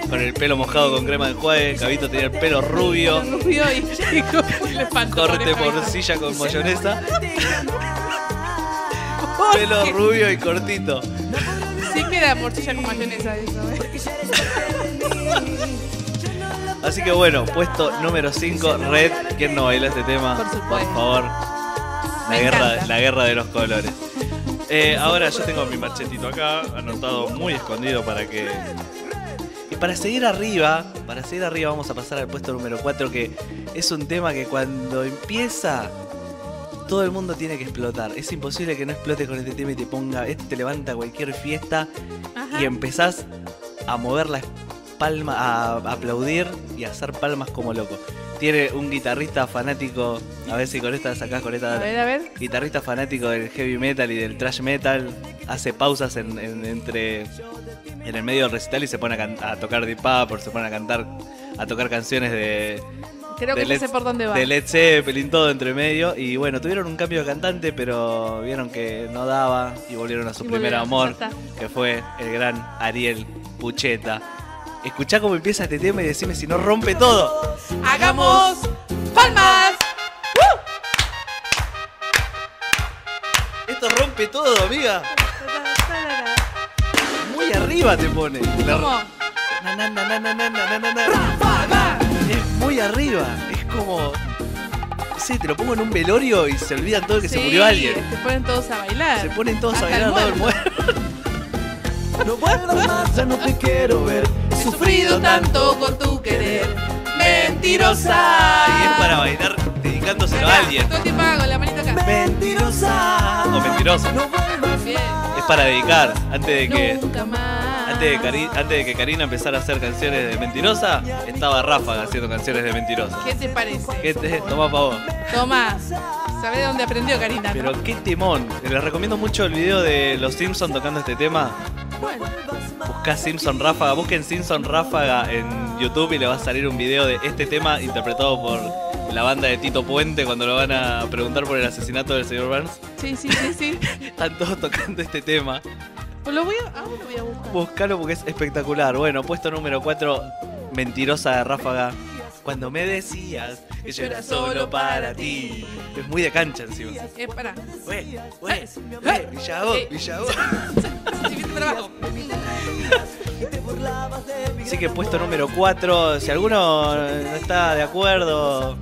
con el pelo mojado con crema de enjuague. Javito tenía el pelo rubio, Rubio y corte Javito. morcilla con mayonesa. ¿Por Pelo qué? rubio y cortito. Sí queda morcilla con mayonesa eso, ¿eh? Así que bueno, puesto número 5, Red. ¿Quién no baila este tema? Por supuesto. favor. La guerra, la guerra de los colores. Eh, ahora yo tengo mi machetito acá, anotado muy escondido para que. Y para seguir arriba, para seguir arriba vamos a pasar al puesto número 4, que es un tema que cuando empieza todo el mundo tiene que explotar. Es imposible que no explote con este tema y te ponga, este te levanta cualquier fiesta Ajá. y empezás a mover la palma, a aplaudir y a hacer palmas como loco. Tiene un guitarrista fanático, a ver si con esta sacás con esta A ver, a ver. guitarrista fanático del heavy metal y del thrash metal, hace pausas en- en- entre en el medio del recital y se pone a, can- a tocar Deep Purple, se pone a cantar, a tocar canciones de, Creo que ya sé por dónde va. de Led Zeppelin, todo entre medio. Y bueno, tuvieron un cambio de cantante, pero vieron que no daba y volvieron a su Y primer amor, que fue el gran Ariel Pucheta. Escuchá cómo empieza este tema y decime si no rompe todo. ¡Hagamos palmas! Esto rompe todo, amiga. Muy arriba te pone. Es muy arriba. Es como. Sí, te lo pongo en un velorio y se olvidan todo que sí, se murió alguien. Se ponen todos a bailar. Se ponen todos Hasta a bailar el todo el muerto. no puedo más, ya no te quiero ver. He sufrido tanto con tu querer. Mentirosa. Y es para bailar dedicándoselo a alguien. Todo el tiempo hago la manita acá. Mentirosa. O mentiroso. No Bien. Es para dedicar. Antes de que. Nunca más. Antes de, Cari- antes de que Karina empezara a hacer canciones de mentirosa, estaba Ráfaga haciendo canciones de mentirosa. ¿Qué te parece? ¿Qué te toma pa' vos? Toma. ¿Sabés de dónde aprendió Karina? no? Pero qué temón. Les recomiendo mucho el video de los Simpsons tocando este tema. Bueno, Busca Simpson Ráfaga, busquen Simpson Ráfaga en YouTube y le va a salir un video de este tema interpretado por la banda de Tito Puente cuando lo van a preguntar por el asesinato del señor Burns. sí, sí, sí, sí. Están todos tocando este tema. Pues lo voy a, ahora lo voy a buscar. Buscalo porque es espectacular. Bueno, puesto número 4, Mentirosa de Ráfaga. Cuando me decías que yo era solo para ti. Es muy de cancha encima. Eh, pará. Güey, güey, güey, Villagó. Villagó. Así que puesto número 4, si alguno no está de acuerdo,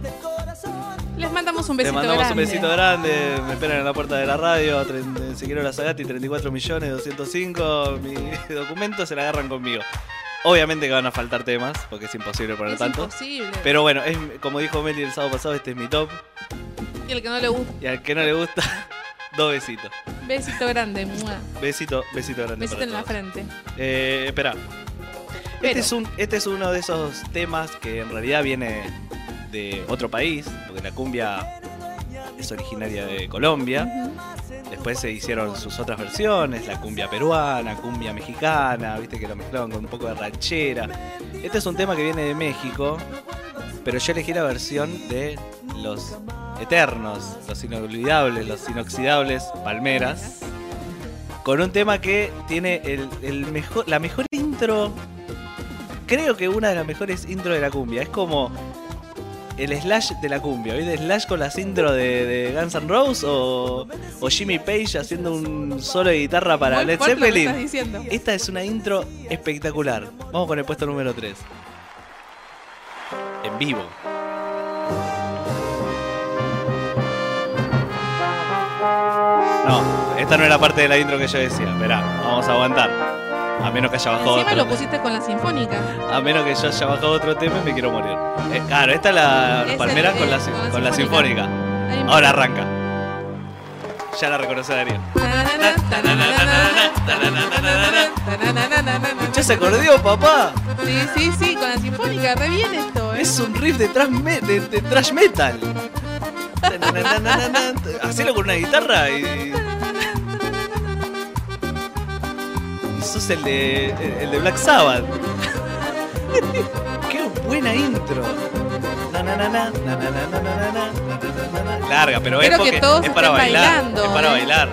Les mandamos un besito mandamos grande. un besito grande. Me esperan en la puerta de la radio. tren- Ezequiel Lazagati, 34 millones 205. Mi documento se la agarran conmigo. Obviamente que van a faltar temas, porque es imposible poner Es tanto. imposible. Pero bueno, es, como dijo Meli el sábado pasado, este es mi top. Y el que no le gusta, Y al que no le gusta, dos besitos. besito grande. mua. Besito, besito grande. Besito en la frente. Eh, espera. Pero. Este es, un, este es uno de esos temas que en realidad viene de otro país, porque la cumbia es originaria de Colombia. Después se hicieron sus otras versiones, la cumbia peruana, cumbia mexicana, viste que lo mezclaban con un poco de ranchera. Este es un tema que viene de México, pero yo elegí la versión de los eternos, los inolvidables, los inoxidables Palmeras, con un tema que tiene la mejor intro, creo que una de las mejores intros de la cumbia. Es como el Slash de la cumbia. ¿Viste? Slash con las intros de, de Guns N' Roses o, o Jimmy Page haciendo un solo de guitarra para Led Zeppelin. Esta es una intro espectacular. Vamos con el puesto número 3. En vivo. No, esta no es la parte de la intro que yo decía. Esperá, vamos a aguantar. A menos que haya bajado Encima otro. lo pusiste con la sinfónica. A menos que yo haya bajado otro tema y me quiero morir. Eh, claro, esta es la Es el- palmera con la, sin- con la con la sinfónica. Ahora arranca. Ya la reconoce Darío. ¿Ya se acordió, papá? Sí, sí, sí, con la sinfónica, re bien esto, ¿eh? Es un riff de, thrash me- de, de thrash metal. Hacelo con una guitarra y. sos el de, el de Black Sabbath. Qué buena intro. Larga, pero, es, porque es para bailar. Es para bailar.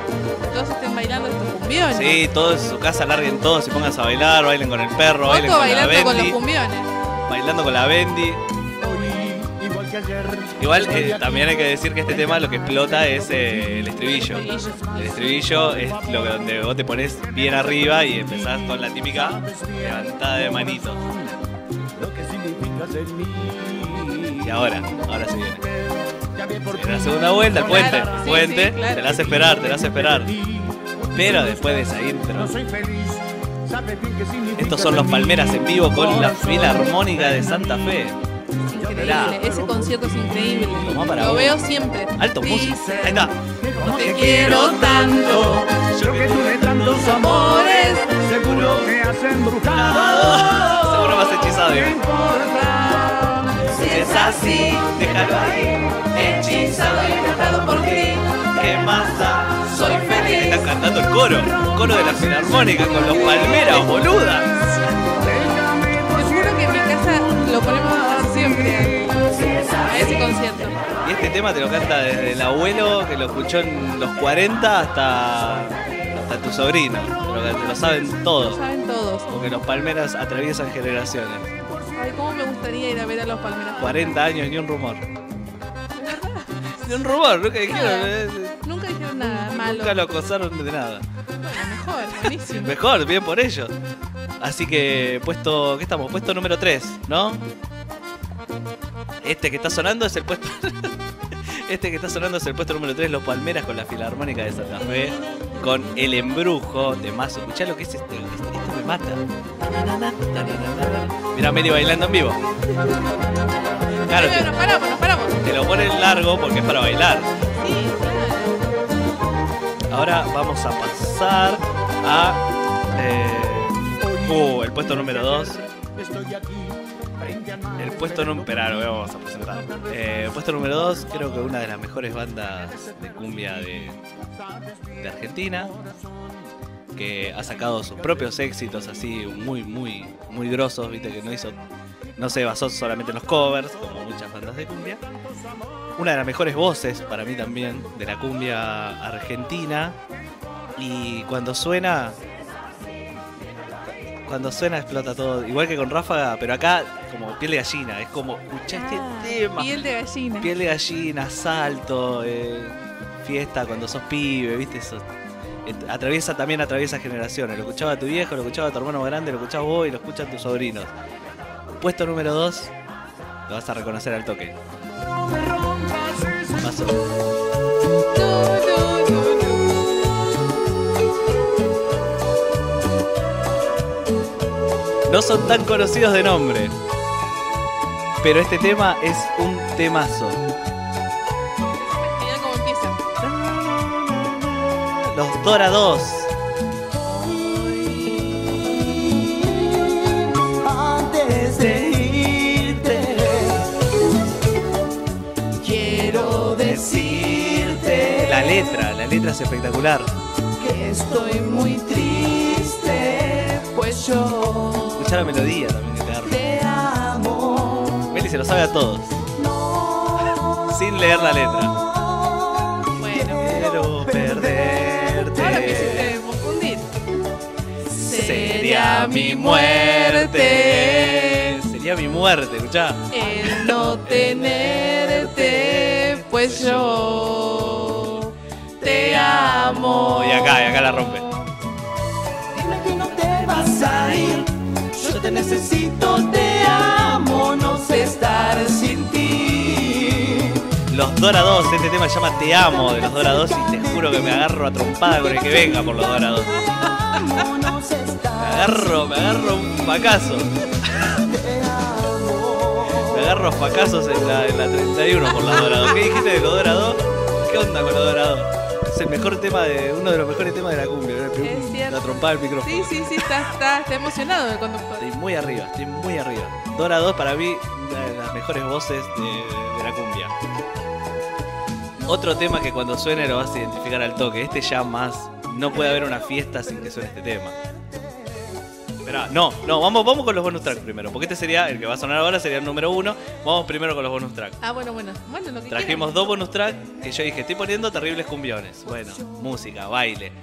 Todos estén bailando estos cumbiones. Sí, todos en su casa larguen todos y pongas a bailar, bailen con el perro, bailen con la Bendy. Con los cumbiones. Bailando con la Bendy igual eh, también hay que decir que este tema lo que explota es eh, el estribillo. El estribillo es lo que donde vos te pones bien arriba y empezás con la típica levantada de manito. Lo que significas en mí. Y ahora, ahora se viene. En la segunda vuelta, el puente, Claro, sí, puente, sí, claro. te la hace esperar, te la hace esperar. Pero después de esa intro, estos son los. Palmeras en vivo con la Filarmónica de Santa Fe. Increíble, ese concierto es increíble. Tomá para Lo vos. veo siempre. Alto músico. Dice, Ahí está. No te quiero tanto. Yo que tuve tantos amores, seguro que has embrujado. Seguro más hechizado. No digo. importa. Si es así, déjalo ahí. hechizado y encantado por ti. ¿qué más da? Soy feliz. Están cantando el coro, coro de la filarmónica con los palmeras, boluda. Te juro que en mi casa lo ponemos a ese concierto. Y este tema te lo canta desde el abuelo que lo escuchó en los 40 hasta, hasta tu sobrino. Te lo, lo saben Lo todos. saben todos. Porque los palmeras atraviesan generaciones. Ay, cómo me gustaría ir a ver a los palmeras. 40 años ni un rumor. Ni un rumor, nunca dijeron. Nada. eh, Nunca dijeron nada malo. Nunca lo acosaron de nada. Mejor, buenísimo. Mejor, bien por ellos. Así que puesto, ¿qué estamos? Puesto número 3, ¿no? Este que está sonando es el puesto. Este que está sonando es el puesto número 3, Los Palmeras con la Filarmónica de Santa Fe. Con El Embrujo de Mazo. Escuchá lo que es esto. Esto, me mata. Mirá Meli bailando en vivo. Claro, te, nos paramos, nos paramos. te lo ponen largo porque es para bailar. Sí, claro. Ahora vamos a pasar a. eh, uh, el puesto número 2. Puesto número. Vamos a presentar. Eh, puesto número 2, creo que una de las mejores bandas de cumbia de, de Argentina. Que ha sacado sus propios éxitos así muy, muy, muy grosos, viste, que no hizo. No se basó solamente en los covers, como muchas bandas de cumbia. Una de las mejores voces para mí también de la cumbia argentina. Y cuando suena. Cuando suena explota todo. Igual que con Ráfaga, pero acá como piel de gallina. Es como, escuchá este Ah, tema. Piel de gallina. Piel de gallina, salto, eh, fiesta cuando sos pibe, ¿viste? Eso, atraviesa también atraviesa generaciones. Lo escuchaba tu viejo, lo escuchaba tu hermano grande, lo escuchaba vos y lo escuchan tus sobrinos. Puesto número 2, lo vas a reconocer al toque. Paso. No son tan conocidos de nombre. Pero este tema es un temazo. Cómo empieza. Los Dora 2. Antes de irte, quiero decirte La letra, la letra es espectacular. que estoy muy triste, pues yo Escuchar la melodía también que te da. te amo. Meli se lo sabe a todos. Sin leer la letra. Bueno, Quiero ahora me perderte. hiciste confundir. Sería mi muerte. Sería mi muerte, escuchá. El no tenerte, pues yo te amo. Y acá, y acá la rompe. Necesito, te amo, no sé estar sin ti. Los Dora 2, este tema se llama Te amo de los Dora 2 y te juro que me agarro a trompada con el que venga por los Dora 2. Amo, no sé Me agarro, me agarro un facazo. Me agarro facazos en la, en la 31 por los Dora 2. ¿Qué dijiste de los Dora 2? ¿Qué onda con los Dora 2? Es el mejor tema de. uno de los mejores temas de la cumbia. ¿no? Es cierto. La trompada del micrófono. Sí, sí, sí, está, está, está emocionado el conductor. Estoy muy arriba, estoy muy arriba. Dora 2 para mí, una de las mejores voces de, de la cumbia. Otro tema que cuando suene lo vas a identificar al toque. Este ya más. No puede haber una fiesta sin que suene este tema. Esperá, no, no, vamos, vamos con los bonus tracks primero. Porque este sería, el que va a sonar ahora sería el número uno. Vamos primero con los bonus tracks. Ah, bueno, bueno. Bueno, lo que Trajimos dos bonus tracks que yo dije, estoy poniendo terribles cumbiones. Bueno, música, baile.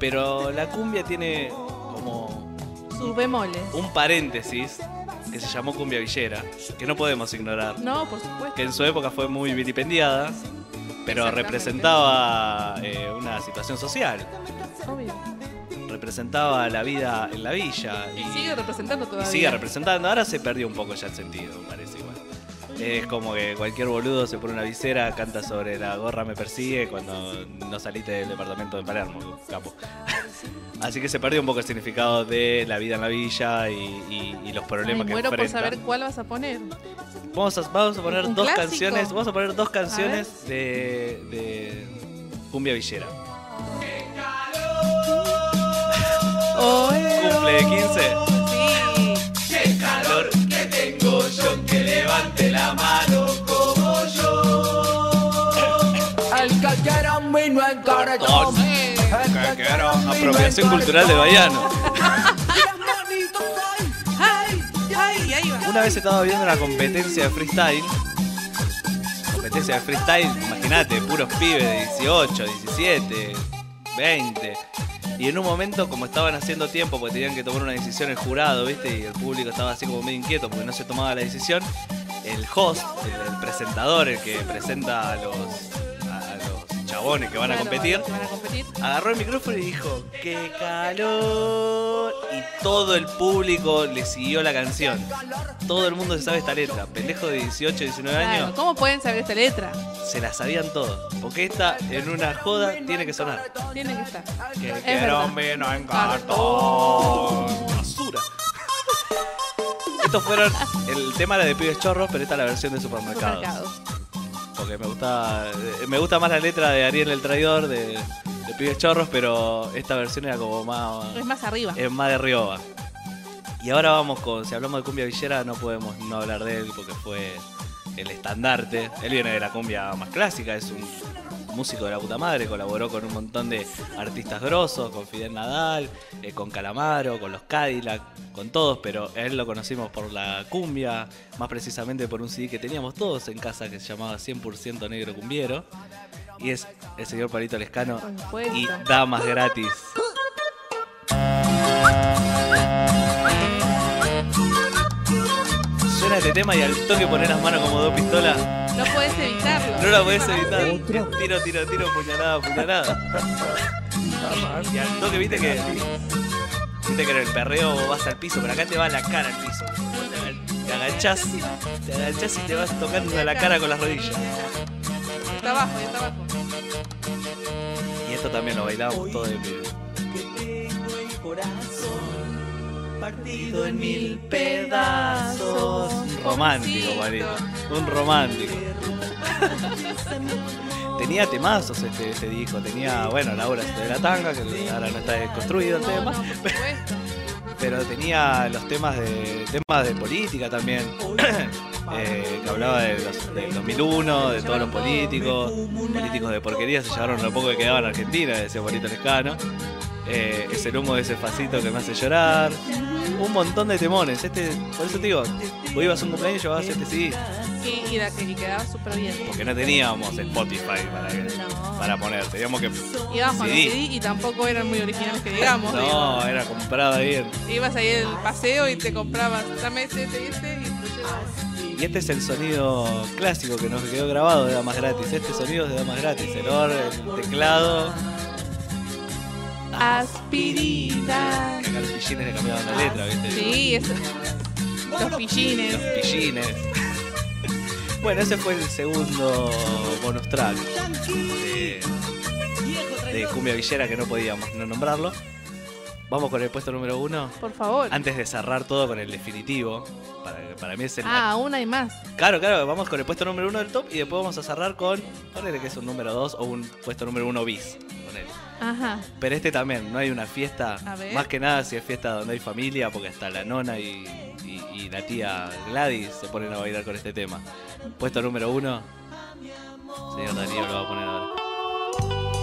Pero la cumbia tiene como. Sus bemoles. un paréntesis que se llamó cumbia villera, que no podemos ignorar. No, por supuesto. Que en su época fue muy vilipendiada, pero representaba eh, una situación social. Obvio. Representaba la vida en la villa. Y sigue representando y todavía. sigue representando. Ahora se perdió un poco ya el sentido, parece igual. Es como que cualquier boludo se pone una visera, canta sobre la gorra me persigue cuando no saliste del departamento de Palermo, capo. Así que se perdió un poco el significado de la vida en la villa y, y- y los Ay, problemas que muero por enfrentan. saber cuál vas a poner. Vamos a, vamos a poner dos clásico. canciones. Vamos a poner dos canciones de, de cumbia villera. Cumple de 15. Levante la mano como yo. Al callar a mí no cartón. Que, que era apropiación cultural de va. Una vez estaba viendo una competencia de freestyle. Competencia de freestyle, imagínate, puros pibes de 18, 17, 20. Y en un momento, como estaban haciendo tiempo, porque tenían que tomar una decisión el jurado, ¿viste? Y el público estaba así como medio inquieto porque no se tomaba la decisión. El host, el, presentador, el que presenta a los chabones que van a competir, que van a competir. agarró el micrófono y dijo, ¡qué calor! Y todo el público le siguió la canción. Todo el mundo se sabe esta letra. Pendejo de 18, 19 Claro, años, ¿Cómo pueden saber esta letra? se la sabían todos. Porque esta, en una joda, tiene que sonar. Tiene que estar. Que Es un vino en cartón. Basura. Estos fueron, el tema era de pibes chorros, pero esta es la versión de supermercados. Supermercados. Porque me gusta, eh, me gusta más la letra de Ariel el Traidor, de, de pibes chorros, pero esta versión era como más... Es más arriba. Es más de Rioba. Y ahora vamos con, si hablamos de cumbia villera, no podemos no hablar de él porque fue el estandarte. Él viene de la cumbia más clásica, es un músico de la puta madre, colaboró con un montón de artistas grosos, con Fidel Nadal, eh, con Calamaro, con los Cadillac, con todos, pero a él lo conocimos por la cumbia, más precisamente por un CD que teníamos todos en casa que se llamaba 100% Negro Cumbiero. Y es el señor Palito Lescano y Damas Gratis. Suena este tema y al toque poner las manos como dos pistolas. No puedes evitarlo. No la podés evitar. Tiro, tiro, tiro, puñalada, puñalada. Y al toque, viste que. Viste que en el perreo vos vas al piso, pero acá te va la cara al piso. Te agachás, te agachás y te vas tocando la cara con las rodillas. Está abajo, está abajo. Y esto también lo bailábamos todo de pibe. Partido en mil pedazos. Romántico, Marito. Un romántico. Tenía temazos este, este disco. Tenía, bueno, la obra de la tanga, que ahora no está construido el tema. Pero tenía los temas de temas de política también. Eh, que hablaba de los, del 2001, de todos los políticos. Políticos de porquería se llevaron lo poco que quedaba en Argentina, decía Polito Lescano. Eh, es el humo de ese facito que me hace llorar. Un montón de temones. Este, por eso te digo, vos ibas a un cumpleaños y llevabas este CD. Y, quedaba súper bien. Porque no teníamos el Spotify para, que- No. para poner. Teníamos que. Ibas con CD. el CD y tampoco eran muy originales que digamos. No, era comprado ahí. en- Ibas ahí al paseo y te comprabas, dame este, este y este y. Y este es el sonido clásico que nos quedó grabado de Damas Gratis. Este sonido es de Damas Gratis. El or, el teclado. Aspirina. Acá los pillines le cambiaban la letra, ¿viste? Sí, eso. Los pillines. Los pillines. Bueno, ese fue el segundo bonus track de, de Cumbia Villera que no podíamos no nombrarlo. Vamos con el puesto número uno. Por favor. Antes de cerrar todo con el definitivo. Para, para mí es el. Ah, aún hay más. Claro, claro, vamos con el puesto número uno del top y después vamos a cerrar con. Ponele que es un número dos o un puesto número uno bis. ponele. Ajá. Pero este también, no hay una fiesta. Más que nada si es fiesta donde hay familia, porque hasta la nona y, y- y la tía Gladys se ponen a bailar con este tema. Puesto número uno. Señor Darío lo va a poner ahora.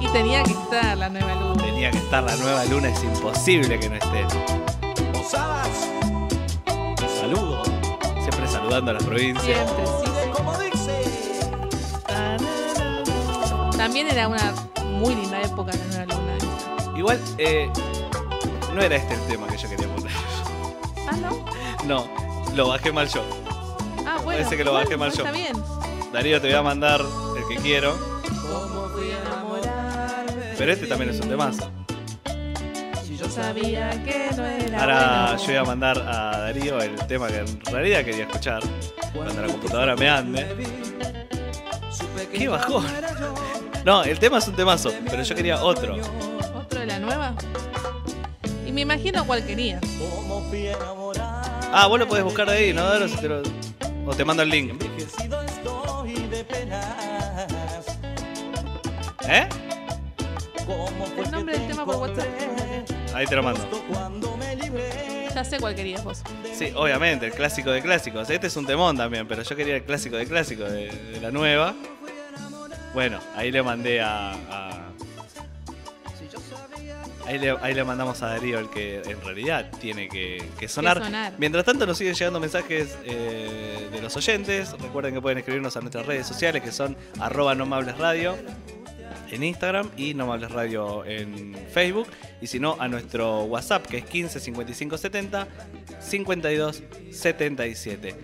Y tenía que estar la nueva luz. Tenía que estar la nueva luna, es imposible que no esté. Posadas, Saludos. Siempre saludando a la provincia. Siempre, sí, También era una muy linda época la nueva luna. Igual, eh, no era este el tema que yo quería poner. Ah, ¿no? No, lo bajé mal yo. Ah, bueno. Parece que lo bajé mal yo. Está bien. Darío, te voy a mandar el que quiero. ¿Cómo fui a enamorarme? Pero este también es un temazo. Si yo sabía que no era Ahora bueno. yo voy a mandar a Darío el tema que en realidad quería escuchar. Cuando la computadora me ande. ¿Qué bajón? No, el tema es un temazo, pero yo quería otro. ¿Otro de la nueva? Y me imagino cuál quería. Ah, vos lo podés buscar de ahí, ¿no, te lo- O te mando el link. ¿Eh? ¿Cómo fue El nombre del te tema por WhatsApp. Ahí te lo mando. Ya sé cuál querías vos. Sí, obviamente, el clásico de clásicos. Este es un temón también, pero yo quería el clásico de clásicos de, de la nueva. Bueno, ahí le mandé a. a- Ahí, le, ahí le mandamos a Darío el que en realidad tiene que, que sonar. sonar. Mientras tanto nos siguen llegando mensajes eh, de los oyentes. Recuerden que pueden escribirnos a nuestras redes sociales que son arroba no me hables radio en Instagram y no me hables radio en Facebook. Y si no, a nuestro WhatsApp que es 15 55 70 52 77.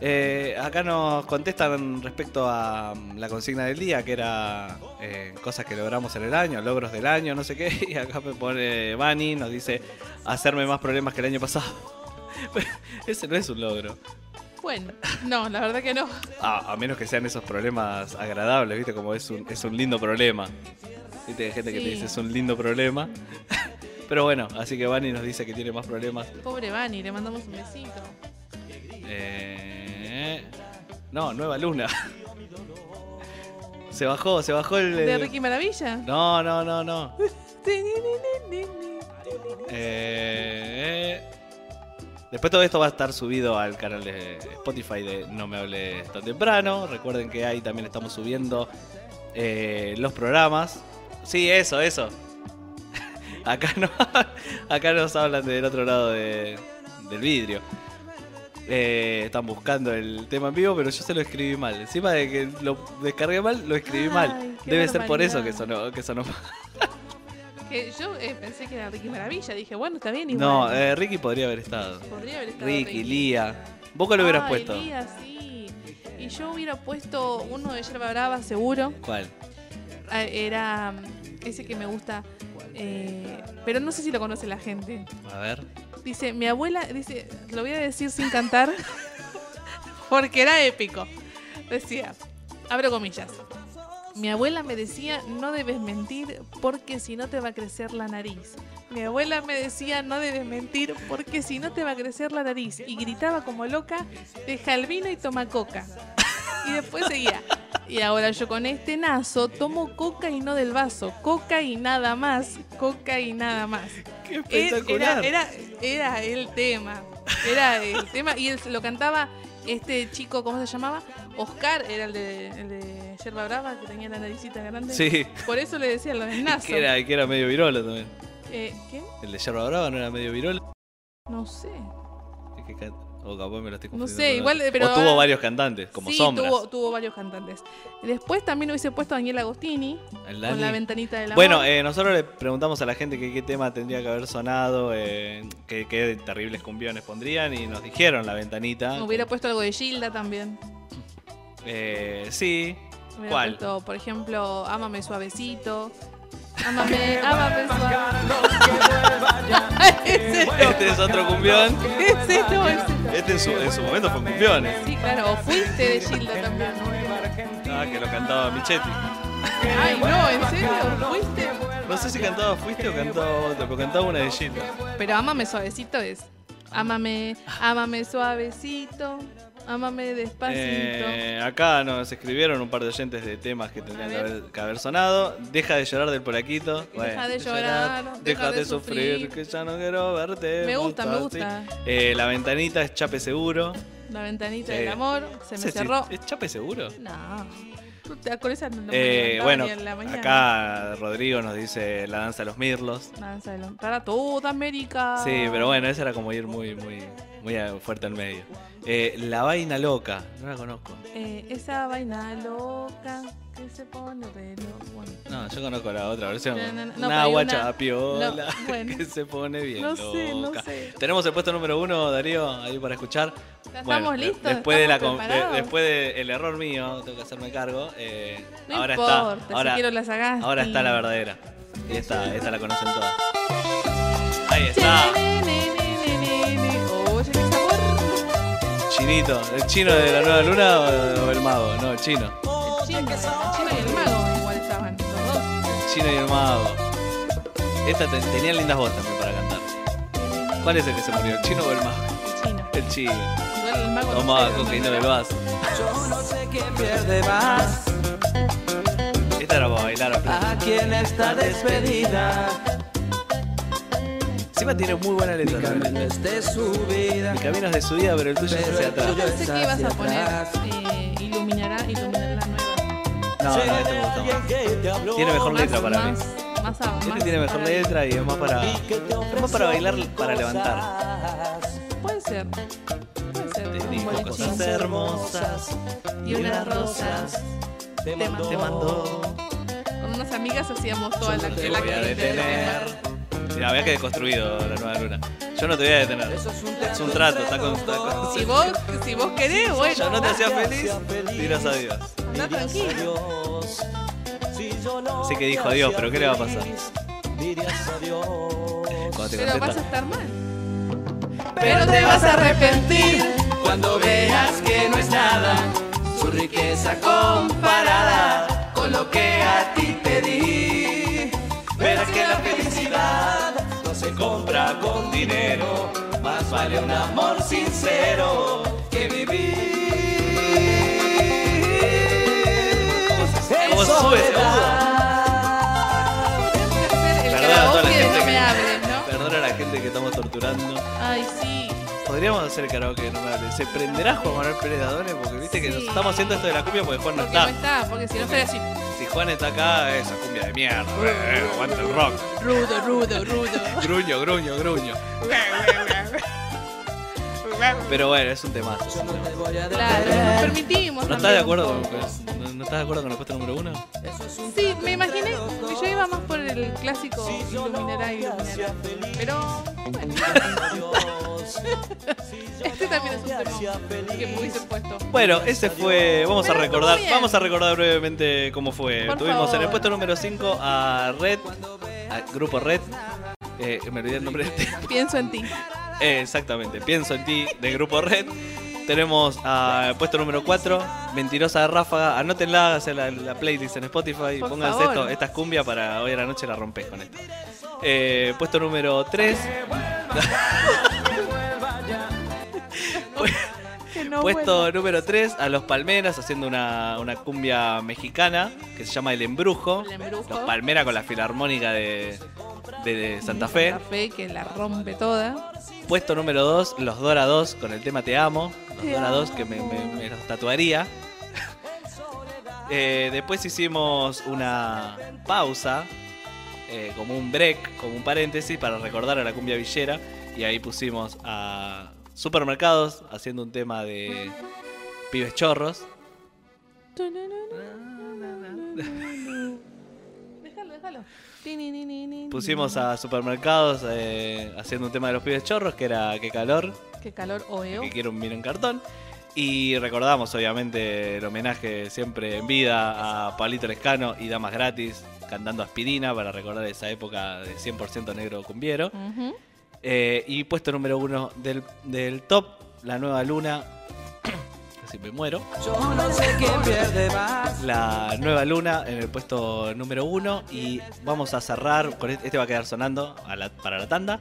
Eh, acá nos contestan respecto a mm, la consigna del día, que era eh, cosas que logramos en el año, logros del año, no sé qué. Y acá me pone Bani, nos dice hacerme más problemas que el año pasado. Ese no es un logro. Bueno, no, la verdad que no. A, a menos que sean esos problemas agradables, ¿viste? Como es un, es un lindo problema. ¿Viste? Hay gente que te dice es un lindo problema. Pero bueno, así que Bani nos dice que tiene más problemas. Pobre Vani, le mandamos un besito. Eh, no, Nueva Luna. Se bajó, se bajó el. ¿De eh, Ricky Maravilla? No, no, no, no. Eh, Después todo esto va a estar subido al canal de Spotify de No Me Hables Tan Temprano. Recuerden que ahí también estamos subiendo eh, los programas. Sí, eso, eso. Acá, no, acá nos hablan del otro lado de- del vidrio. Eh, están buscando el tema en vivo, pero yo se lo escribí mal. Encima de que lo descargué mal, lo escribí Ay, mal. Debe ser por eso que sonó, que sonó mal. Que yo eh, pensé que era Ricky Maravilla. Dije, bueno, está bien igual. No, eh, Ricky podría haber estado. Podría haber estado Ricky, Lía. ¿Vos cuál hubieras Ay, puesto? Lía, sí. Y yo hubiera puesto uno de Yerba Brava, seguro. ¿Cuál? Ah, Era mm, ese que me gusta. eh, pero no sé si lo conoce la gente. A ver. Dice, mi abuela, dice, lo voy a decir sin cantar, porque era épico. Decía, abro comillas. Mi abuela me decía, no debes mentir porque si no te va a crecer la nariz. Mi abuela me decía, no debes mentir porque si no te va a crecer la nariz. Y gritaba como loca, deja el vino y toma coca. Y después seguía. Y ahora yo con este nazo tomo coca y no del vaso. Coca y nada más. Coca y nada más. ¡Qué Era, espectacular! era, era el tema. Era el tema. Y él lo cantaba este chico, ¿cómo se llamaba? Oscar, era el de, el de Yerba Brava, que tenía la naricita grande. Sí. Por eso le decía lo del nazo. Que era, que era medio virola también. Eh, ¿Qué? El de Yerba Brava no era medio virola. No sé. Es que O capaz me lo estoy No confundiendo sé, con igual, otro. pero O tuvo varios cantantes, como sí, sombras. Tuvo, tuvo varios cantantes. Después también hubiese puesto a Daniel Agostini El con la ventanita del amor. Bueno, eh, nosotros le preguntamos a la gente que qué tema tendría que haber sonado, eh, qué, qué terribles cumbiones pondrían y nos dijeron la ventanita. Hubiera puesto algo de Gilda también. Eh, sí. Hubiera ¿Cuál? puesto, por ejemplo, Ámame suavecito. Suavecito. ese no, Este es otro cumbión. Este en su, en su momento fue cumbiones. Sí, claro, o fuiste de Gilda también. Ah, que lo cantaba Michetti. Ay, no, ¿en serio? ¿Fuiste? No sé si cantaba Fuiste o cantaba otra, pero cantaba una de Gilda. Pero ámame suavecito es. Ámame, ámame suavecito. Ámame despacito. Eh, acá nos escribieron un par de oyentes de temas que tendrían que haber, que haber sonado. Deja de llorar del polaquito. Deja de llorar, Deja, deja de de sufrir, sufrir. que ya no quiero verte. Me gusta, me gusta. Eh, la ventanita es chape seguro. La ventanita del amor se me cerró. ¿Es chape seguro? No. Te- no Eh, bueno, en la mañana. acá Rodrigo nos dice la danza de los mirlos. Danza de los- Para toda América. Sí, pero bueno, esa era como ir muy, muy, muy fuerte al medio. Eh, la vaina loca, no la conozco. Eh, esa vaina loca que se pone re loca. Bueno, No, yo conozco la otra versión. No, no, no, una guacha una- piola no, bueno. que se pone bien No sé, no loca. sé. Tenemos el puesto número uno, Darío, ahí para escuchar. ¿Ya Bueno, estamos listos? Después, de la, ¿Estamos con- de- después del error mío, tengo que hacerme cargo. eh, No ahora importa, está. si Ahora, quiero la Sagasti. ahora está la verdadera. Y esta, esta la conocen todas. Ahí está. Oye, qué sabor. Chinito. ¿El chino de la nueva luna o, o el mago? No, el chino. El chino, el chino y el mago igual estaban los dos. El chino y el mago. Esta te- tenía lindas voces también para cantar. ¿Cuál es el que se murió? ¿El chino o el mago? El chino. El chino. El mago no Tomaba sé, el cocaína del vaso. Yo no sé quién pierde más Esta era para bailar a aquí en esta despedida. Encima tiene muy buena letra también. Camino es de su vida. Mi camino es de su vida, pero el tuyo es hacia atrás. Yo pensé que ibas a poner eh, iluminará, iluminará la nueva. No, no, este me gustó más. Tiene mejor letra para mí. Más, más, a- Este más tiene mejor letra y es más para. Es más para bailar, para levantar. Puede ser. Un dijo cosas hermosas y unas rosas. Te mandó. te mandó. Con unas amigas hacíamos toda la Te la voy a detener. Mira, había que deconstruido la nueva luna. Yo no te voy a detener. Es un trato, está con. Está con Si vos, si vos querés, bueno. yo no te hacía feliz, dirás adiós. Anda tranquilo. Así que dijo adiós, pero ¿qué le va a pasar? Cuando te Pero vas a estar mal. Pero te vas a arrepentir cuando veas que no es nada su riqueza comparada con lo que a ti te di. Verás que la felicidad no se compra con dinero, más vale un amor sincero que vivir. ¿Cómo se sube ese Tenés que hacer el Perdona a toda la gente no que- me. Perdona a la gente que estamos torturando. Ay, sí. Podríamos hacer karaoke no hables. ¿Se prenderá Juan Manuel Pérez Dadone? Porque viste que Sí. nos estamos haciendo esto de la cumbia porque Juan no Porque no está. está, porque si no estaría así. Si Juan está acá, esa cumbia de mierda. eh, eh, aguanta el rock. Rudo, rudo, rudo. Gruño, gruño, gruño. Pero bueno, es un un temazo. Claro, nos permitimos. ¿No estás de acuerdo con, no, no estás de acuerdo con el puesto número uno? Sí, me imaginé que yo iba más por el clásico iluminará, iluminará. Pero, bueno. este también es un tema que me hubiese puesto. Bueno, ese fue. Vamos a recordar. Vamos a recordar brevemente cómo fue. Por Tuvimos en el puesto número 5 a Red, al grupo Red. Eh, me olvidé el nombre de este. Pienso en ti. Eh, exactamente, pienso en ti, del grupo Red. Tenemos al puesto número 4, Mentirosa de Ráfaga. Anótenla, hacer la, la playlist en Spotify. Por Pónganse favor. esto, estas cumbias para hoy a la noche la rompes con esto. Eh, puesto número 3, Puesto número 3, a Los Palmeras haciendo una, una cumbia mexicana que se llama El Embrujo. El Embrujo. Los Palmeras con la filarmónica de, de- de Santa Fe. La fe que la rompe toda. Puesto número 2, Los Dora 2 con el tema Te Amo. Los Te Dora amo. 2 que me, me- me los tatuaría. Eh, después hicimos una pausa, eh, como un break, como un paréntesis para recordar a la cumbia villera. Y ahí pusimos a Supermercados haciendo un tema de Pibes Chorros. Déjalo, déjalo. Pusimos a Supermercados eh, haciendo un tema de los Pibes Chorros, que era Qué calor. Qué calor oeo. que quiero un vino en cartón. Y recordamos, obviamente, el homenaje siempre en vida a Pablito Lescano y Damas Gratis cantando aspirina para recordar esa época de 100% negro cumbiero. Ujú. Eh, y puesto número uno del, del top, La Nueva Luna. Casi me muero. Yo no sé quién pierde más. La Nueva Luna en el puesto número uno. Y vamos a cerrar con este. Este va a quedar sonando a la- para la tanda.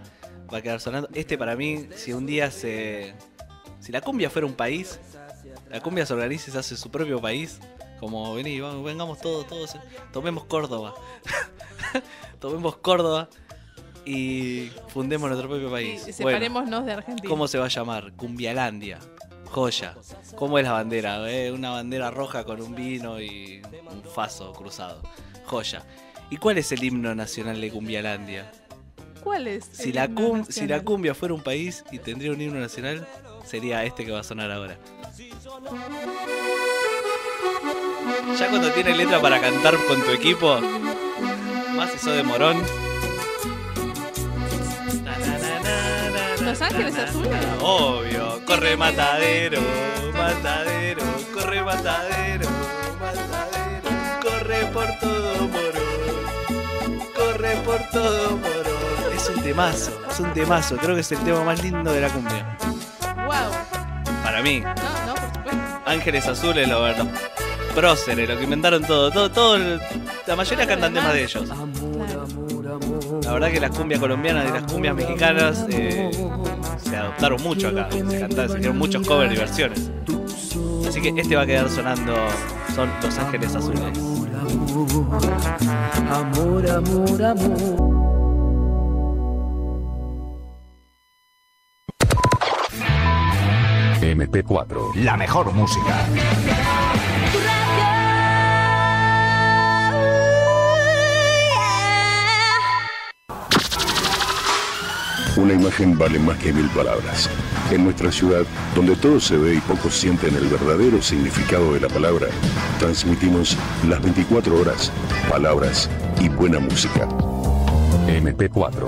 Va a quedar sonando. Este para mí, si un día se. Si la cumbia fuera un país, la cumbia se organiza y se hace su propio país. Como vení, vamos, vengamos todos, todos. Tomemos Córdoba. tomemos Córdoba y fundemos nuestro propio país. Bueno, separémonos de Argentina. ¿Cómo se va a llamar? Cumbialandia. Joya. ¿Cómo es la bandera? eh? Una bandera roja con un vino y un faso cruzado. Joya. ¿Y cuál es el himno nacional de Cumbialandia? ¿Cuál es? Si la, si cumbia fuera un país y tendría un himno nacional, sería este que va a sonar ahora. Ya cuando tiene letra para cantar con tu equipo, más sos de Morón. ¿Los Ángeles Azules? Obvio, corre matadero, matadero, corre matadero, matadero, corre por todo Morón, corre por todo Morón. Es un temazo, es un temazo, creo que es el tema más lindo de la cumbia. Wow. Para mí, No, no, por supuesto. Ángeles Azules, los, los próceres, lo que inventaron todo, todo, todo la mayoría cantan temas de ellos. La verdad que las cumbias colombianas y las cumbias mexicanas eh, se adoptaron mucho acá, se cantaron, se hicieron muchos covers y versiones. Así que este va a quedar sonando, son Los Ángeles Azules. MP4, la mejor música. Una imagen vale más que mil palabras. En nuestra ciudad, donde todo se ve y pocos sienten el verdadero significado de la palabra, transmitimos las 24 horas, palabras y buena música. MP4.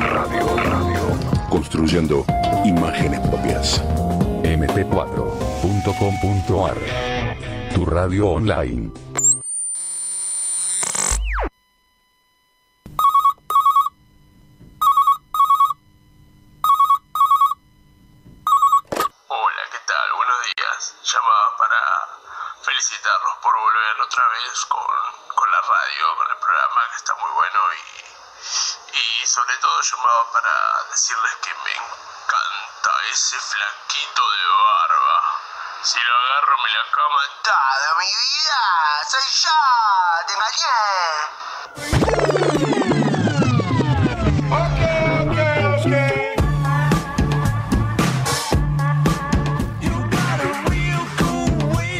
Radio, radio. Construyendo imágenes propias. mp4.com.ar. Tu radio online. Hola, ¿qué tal? Buenos días. Llamaba para felicitarlos por volver otra vez con, con la radio, con el programa que está muy bueno y, y sobre todo llamaba para decirles que me encanta ese flaquito de barba. Si lo agarro me la cama toda mi vida. Soy yo, te engañé.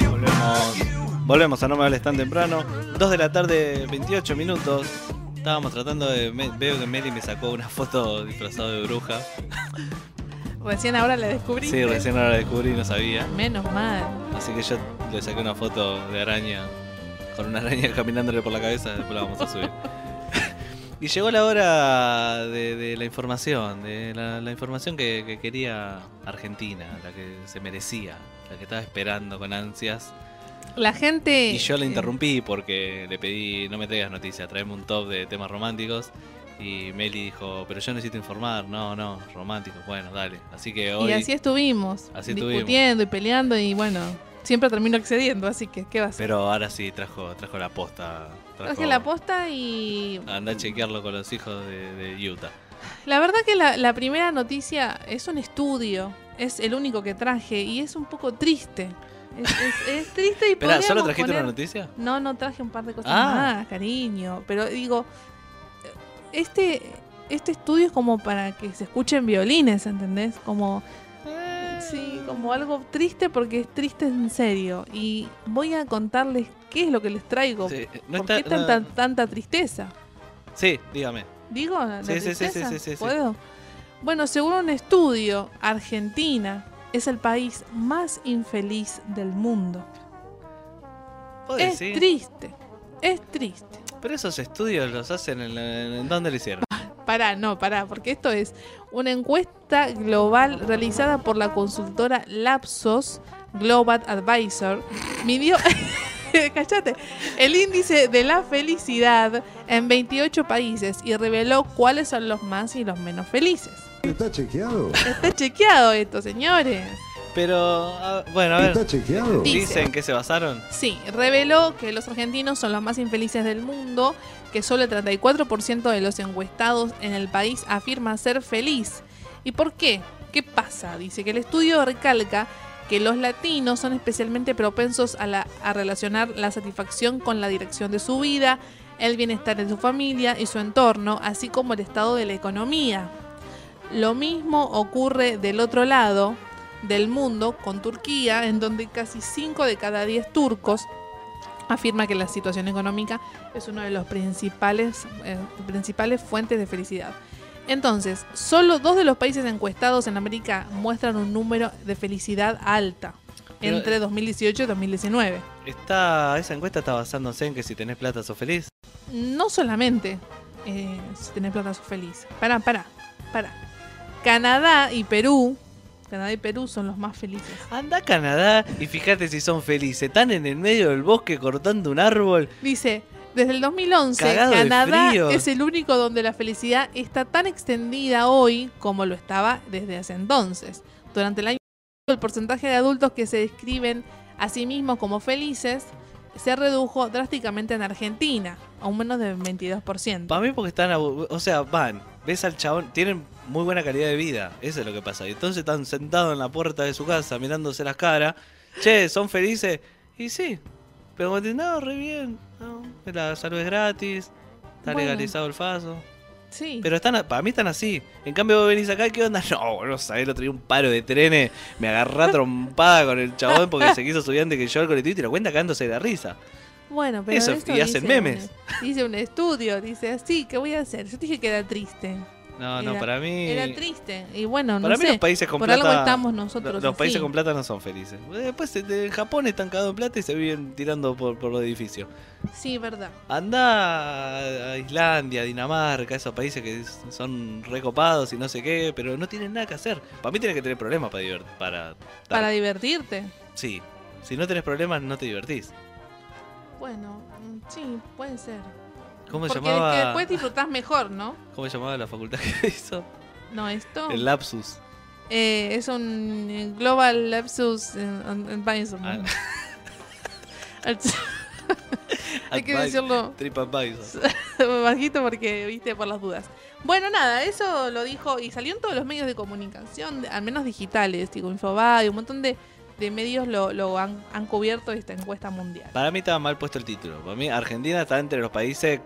Volvemos, volvemos a No Me Hables Tan Temprano. 2 de la tarde, 28 minutos. Estábamos tratando de. me- veo que Meli me sacó una foto disfrazado de bruja. Recién ahora la descubrí. Sí, recién ahora la descubrí y no sabía. Menos mal. Así que yo le saqué una foto de araña. Con una araña caminándole por la cabeza. Después la vamos a subir. y llegó la hora de, de la información. De la, la información que, que quería Argentina. La que se merecía. La que estaba esperando con ansias. La gente. Y yo le eh, interrumpí porque le pedí, no me traigas noticias, traeme un top de temas románticos. Y Meli dijo, pero yo necesito informar, no, no, románticos, bueno, dale. Así que hoy... Y así estuvimos. Así estuvimos. discutiendo y peleando y bueno, siempre termino accediendo, así que, ¿qué va a ser? Pero ahora sí, trajo, trajo la posta. Trajo, Traje la posta y. Anda a chequearlo con los hijos de, de Utah. La verdad que la, la primera noticia es un estudio. Es el único que traje y es un poco triste. Es, es- es triste y Espera, ¿solo trajiste poner- una noticia? No, no traje un par de cosas Ah. más, cariño. Pero digo, este, este estudio es como para que se escuchen violines, ¿entendés? Como, sí, como algo triste porque es triste en serio. Y voy a contarles qué es lo que les traigo. Sí, no ¿Por está- qué tanta, no- tanta tristeza? Sí, dígame. ¿Digo? ¿La Sí, sí, sí, tristeza? sí, sí, sí, sí. ¿Puedo? Bueno, según un estudio, Argentina es el país más infeliz del mundo. ¿Vos Es triste. Es triste. Pero esos estudios los hacen en, en- ¿en dónde lo hicieron? Pará, no, pará, porque esto es una encuesta global realizada por la consultora Lapsos Global Advisor. Midió, cállate, el índice de la felicidad en 28 países y reveló cuáles son los más y los menos felices. ¿Está chequeado? Está chequeado esto, señores. Pero, ah, bueno, a ver. ¿Está chequeado? Dice. ¿Dicen que se basaron? Sí, reveló que los argentinos son los más infelices del mundo, que solo el 34% de los encuestados en el país afirma ser feliz. ¿Y por qué? ¿Qué pasa? Dice que el estudio recalca que los latinos son especialmente propensos a, la- a relacionar la satisfacción con la dirección de su vida, el bienestar de su familia y su entorno, así como el estado de la economía. Lo mismo ocurre del otro lado del mundo con Turquía, en donde casi 5 de cada 10 turcos afirma que la situación económica es uno de los principales, eh, principales fuentes de felicidad. Entonces, solo dos de los países encuestados en América muestran un número de felicidad alta Pero, entre eh, 2018 y 2019. Está, esa encuesta está basándose en que si tenés plata sos feliz. No solamente eh, si tenés plata sos feliz. Pará, pará, pará. Canadá y Perú, Canadá y Perú son los más felices. Anda a Canadá y fíjate si son felices. Están en el medio del bosque cortando un árbol. Dice, desde el 2011, Cagado de Canadá es el único donde la felicidad está tan extendida hoy como lo estaba desde hace entonces. Durante el año, el porcentaje de adultos que se describen a sí mismos como felices se redujo drásticamente en Argentina, a un menos del 22%. Para mí porque están, o sea, van, ves al chabón, tienen muy buena calidad de vida, eso es lo que pasa. Y entonces están sentados en la puerta de su casa mirándose las caras. Che, ¿son felices? Y sí. Pero como no, re bien. No, la salud es gratis. Está Bueno. legalizado el faso. Sí. Pero están, para mí están así. En cambio, vos venís acá, ¿qué onda? No, no sabés, el otro día un paro de trenes. Me agarré trompada con el chabón porque se quiso subir antes que yo al colectivo y te lo cuenta cagándose de la risa. Bueno, pero Eso, y hacen dice memes. un- dice un estudio, dice así, ¿qué voy a hacer? Yo te dije que era triste. No, no, para mí. Era triste. Y bueno, Para no mí sé. los países con por plata. algo estamos nosotros Los, países con plata no son felices. Después eh, en Japón están cagados en plata y se viven tirando por, por los edificios. Sí, verdad. Anda a- Islandia, Dinamarca, esos países que son recopados y no sé qué, pero no tienen nada que hacer. Para mí tienen que tener problemas para para, Para divertirte. Sí, si no tenés problemas no te divertís. Bueno, mm, sí, puede ser. ¿Cómo se Porque llamaba? que después disfrutás mejor, ¿no? ¿Cómo se llamaba la facultad que hizo? No, esto El lapsus. eh, es un Global Lapsus en- en Advisement. Hay que decirlo TripAdvisor. bajito porque, viste, por las dudas. Bueno, nada, eso lo dijo y salió en todos los medios de comunicación, al menos digitales, tipo Infobae, un montón de, de medios lo, lo han, han cubierto esta encuesta mundial. Para mí estaba mal puesto el título. Para mí Argentina está entre los países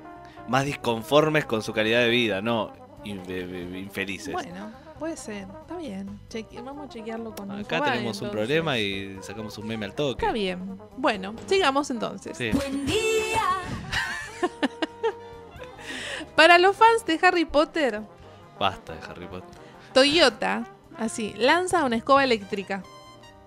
más disconformes con su calidad de vida, no infelices. Bueno, puede ser, está bien. Cheque- vamos a chequearlo con Acá Infobae, tenemos un entonces. problema y sacamos un meme al toque. Está bien. Bueno, sigamos entonces. Sí. Para los fans de Harry Potter, Basta de Harry Potter. Toyota, así, lanza una escoba eléctrica.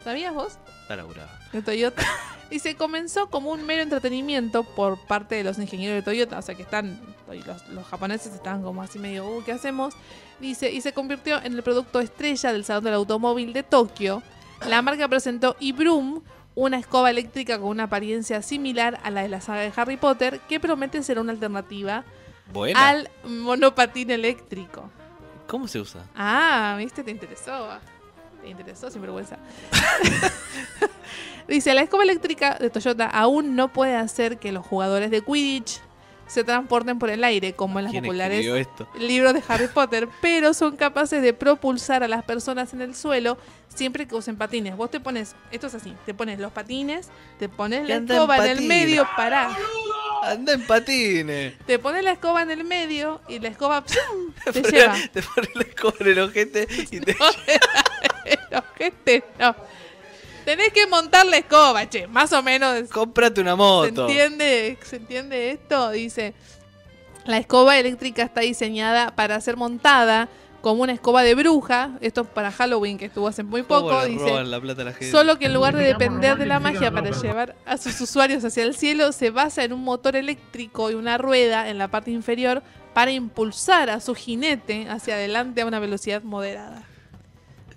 ¿Sabías vos? Está laburado. De Toyota. Y se comenzó como un mero entretenimiento por parte de los ingenieros de Toyota. O sea que están, los, los japoneses estaban como así medio, uh, ¿qué hacemos? Dice, y se convirtió en el producto estrella del Salón del Automóvil de Tokio. La marca presentó Ibrum, una escoba eléctrica con una apariencia similar a la de la saga de Harry Potter, que promete ser una alternativa Buena. al monopatín eléctrico. ¿Cómo se usa? Ah, viste, te interesó. Te interesó, sin vergüenza. Dice, la escoba eléctrica de Toyota aún no puede hacer que los jugadores de Quidditch se transporten por el aire, como en las ¿Quién populares esto? libros de Harry Potter, pero son capaces de propulsar a las personas en el suelo siempre que usen patines. Vos te pones, esto es así, te pones los patines, te pones la anda en escoba en, el medio, pará. Anda en patines. Te pones la escoba en el medio y la escoba ¡pum! te Te lleva. Te pones la escoba en el ojete y te No, gente, no. Tenés que montar la escoba, che, más o menos. Cómprate una ¿Se moto. entiende? ¿Se entiende esto? Dice, la escoba eléctrica está diseñada para ser montada como una escoba de bruja. Esto es para Halloween, que estuvo hace muy ¿Cómo poco. Dice, roban la plata a la gente? Solo que en lugar de depender de la magia para llevar a sus usuarios hacia el cielo, se basa en un motor eléctrico y una rueda en la parte inferior para impulsar a su jinete hacia adelante a una velocidad moderada.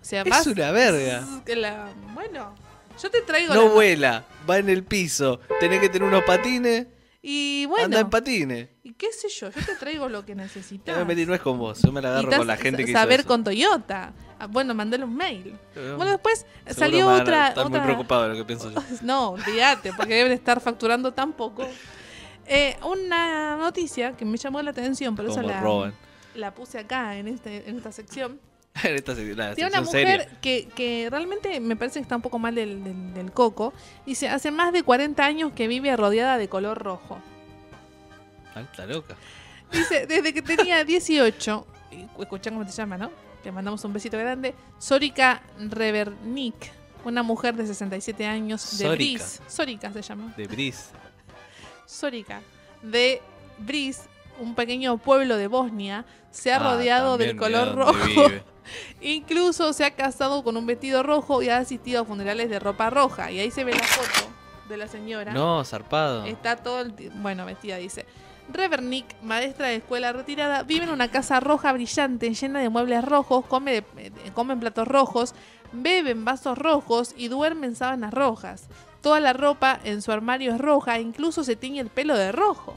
O sea, Es vas- una verga. la- bueno, yo te traigo No la- vuela, va en el piso. Tenés que tener unos patines. Y bueno, Anda en patines. Qué sé yo, yo te traigo lo que necesitas. me metí, no es con vos. Yo me la agarro con la gente que hizo saber eso. con Toyota. Ah, Bueno, mandale un mail. Bueno, después salió van a otra. Otra- muy preocupado de lo que pienso yo. No, olvídate, porque deben estar facturando tan poco. Eh, una noticia que me llamó la atención, por eso la, roban. la puse acá en, este, en esta sección. en esta sec- la Tiene una sección mujer seria. que, que realmente me parece que está un poco mal del, del- del coco. Dice, hace más de 40 años que vive rodeada de color rojo. Está loca. Dice, desde que tenía 18, y escuchá cómo te llama, ¿no? Te mandamos un besito grande. Sórica Revernik, una mujer de 67 años de Sórica. Bris. Se llama. De Bris. Sórica de Bris, un pequeño pueblo de Bosnia, se ha Ah, rodeado del color rojo. Incluso se ha casado con un vestido rojo y ha asistido a funerales de ropa roja. Y ahí se ve la foto de la señora. No, zarpado. Está todo el bueno, vestida, dice. Revernick, maestra de escuela retirada, vive en una casa roja brillante, llena de muebles rojos, come, eh, come en platos rojos, bebe en vasos rojos y duerme en sábanas rojas. Toda la ropa en su armario es roja, incluso se tiñe el pelo de rojo.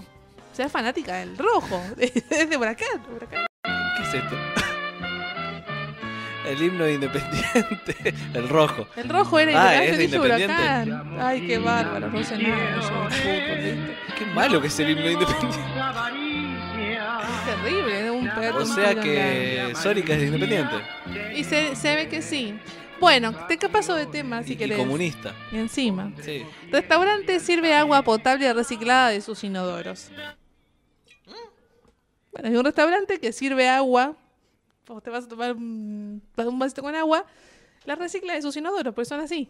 O sea, es fanática del rojo. Es de de acá. ¿Qué es esto? El himno de independiente. El rojo. El rojo era Ah, ¿es de? Huracán. Ay, qué bárbaro, no sé nada. yo, fútbol, ¿viste? Qué malo que es el himno de independiente. Es terrible, es un pedazo O sea que Sórica es de independiente. Y se, se ve que sí. Bueno, te qué paso de tema si Y querés. comunista. Y encima. Sí. Restaurante sirve agua potable reciclada de sus inodoros. Bueno, hay un restaurante que sirve agua. Vos te vas a tomar un, un vasito con agua. La recicla de sus inodoros, pues son así.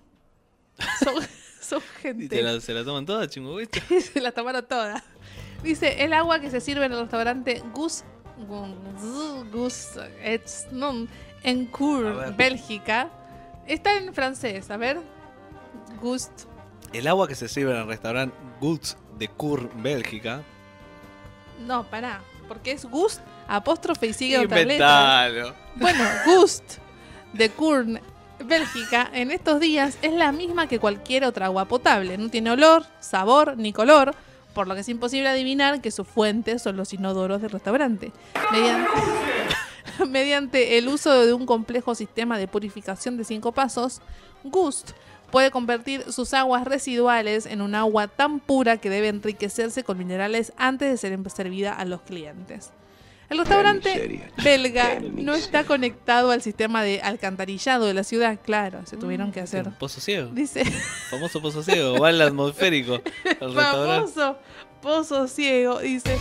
Son, son ¿Y gente. te la- se la toman todas, chingüita? se la tomaron todas. Dice, el agua que se sirve en el restaurante Gus Gus, en Cour. Bélgica, está en francés. A ver. Gust. El agua que se sirve en el restaurante Goods de Kur, Bélgica. No, pará. Porque es Gust, apóstrofe y sigue otra letra. Bueno, Gust de Kurn, Bélgica, en estos días es la misma que cualquier otra agua potable. No tiene olor, sabor ni color, por lo que es imposible adivinar que su fuente son los inodoros del restaurante. Mediante, mediante el uso de un complejo sistema de purificación de cinco pasos, Gust puede convertir sus aguas residuales en un agua tan pura que debe enriquecerse con minerales antes de ser servida a los clientes. El restaurante belga no está conectado al sistema de alcantarillado de la ciudad, claro, se tuvieron que hacer. Pozo ciego. Dice, Famoso pozo ciego. Va al atmosférico. Al restaurante. famoso pozo ciego, dice,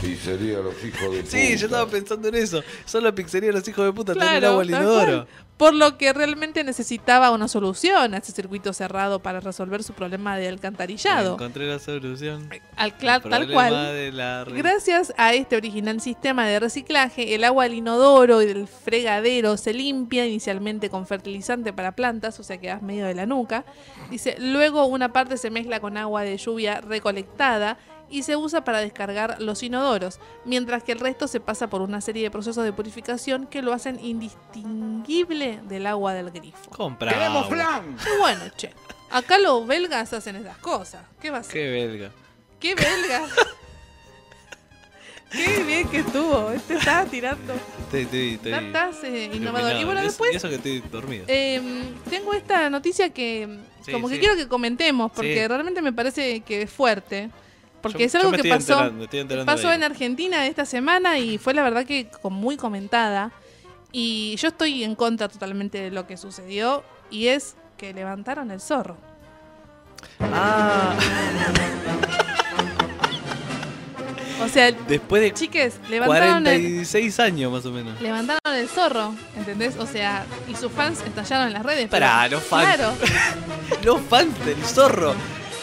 Pizzería Los Hijos de Sí, yo estaba pensando en eso. Solo pizzería los hijos de puta tienen claro, agua al inodoro. Por lo que realmente necesitaba una solución a este circuito cerrado para resolver su problema de alcantarillado. Encontré la solución. Al tal cual. de la re- Gracias a este original sistema de reciclaje, el agua del inodoro y del fregadero se limpia inicialmente con fertilizante para plantas, o sea que das medio de la nuca. Dice, luego una parte se mezcla con agua de lluvia recolectada y se usa para descargar los inodoros, mientras que el resto se pasa por una serie de procesos de purificación que lo hacen indistinguible del agua del grifo. Compra. agua. Y bueno, che, acá los belgas hacen esas cosas. ¿Qué va a ser? Qué belga. ¡Qué belga! ¡Qué bien que estuvo! Este estaba tirando. Estoy, estoy, estoy Estás eh, innovador. Y bueno, Y después eso que estoy dormido. eh, tengo esta noticia que Sí, como que sí. quiero que comentemos, porque Sí. realmente me parece que es fuerte. Porque Yo- es algo que pasó, enterando, enterando pasó en. Argentina esta semana y fue la verdad que muy comentada. Y yo estoy en contra totalmente de lo que sucedió y es que levantaron el zorro. Ah, O sea, después de chiques, levantaron el, 46 años más o menos. levantaron el zorro, ¿entendés? O sea, y sus fans estallaron en las redes. Pará, los fans. Claro, Los fans del zorro.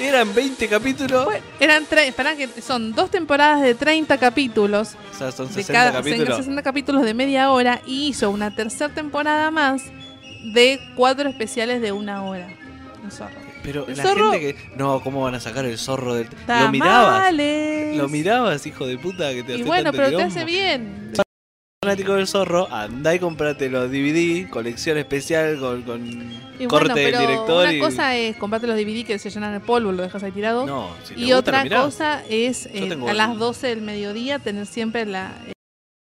Eran 20 capítulos. Bueno, eran tres, pará que son dos temporadas de 30 capítulos, o sea, son de 60 cada capítulos. 60 capítulos de media hora y hizo una tercera temporada más de cuatro especiales de una hora. Un zorro. Pero El la zorro- gente que. No, ¿cómo van a sacar el zorro del.? Lo mirabas. Lo mirabas, hijo de puta, que te Y hace bueno, tanto pero te hace bien. Fanático del zorro, andá y comprate los DVD, colección especial con, con Y corte bueno, pero del director. una y... cosa es comprarte los DVD que se llenan de polvo, lo dejas ahí tirado. No, si y gusta, otra cosa es eh, tengo a las 12 del mediodía tener siempre la eh,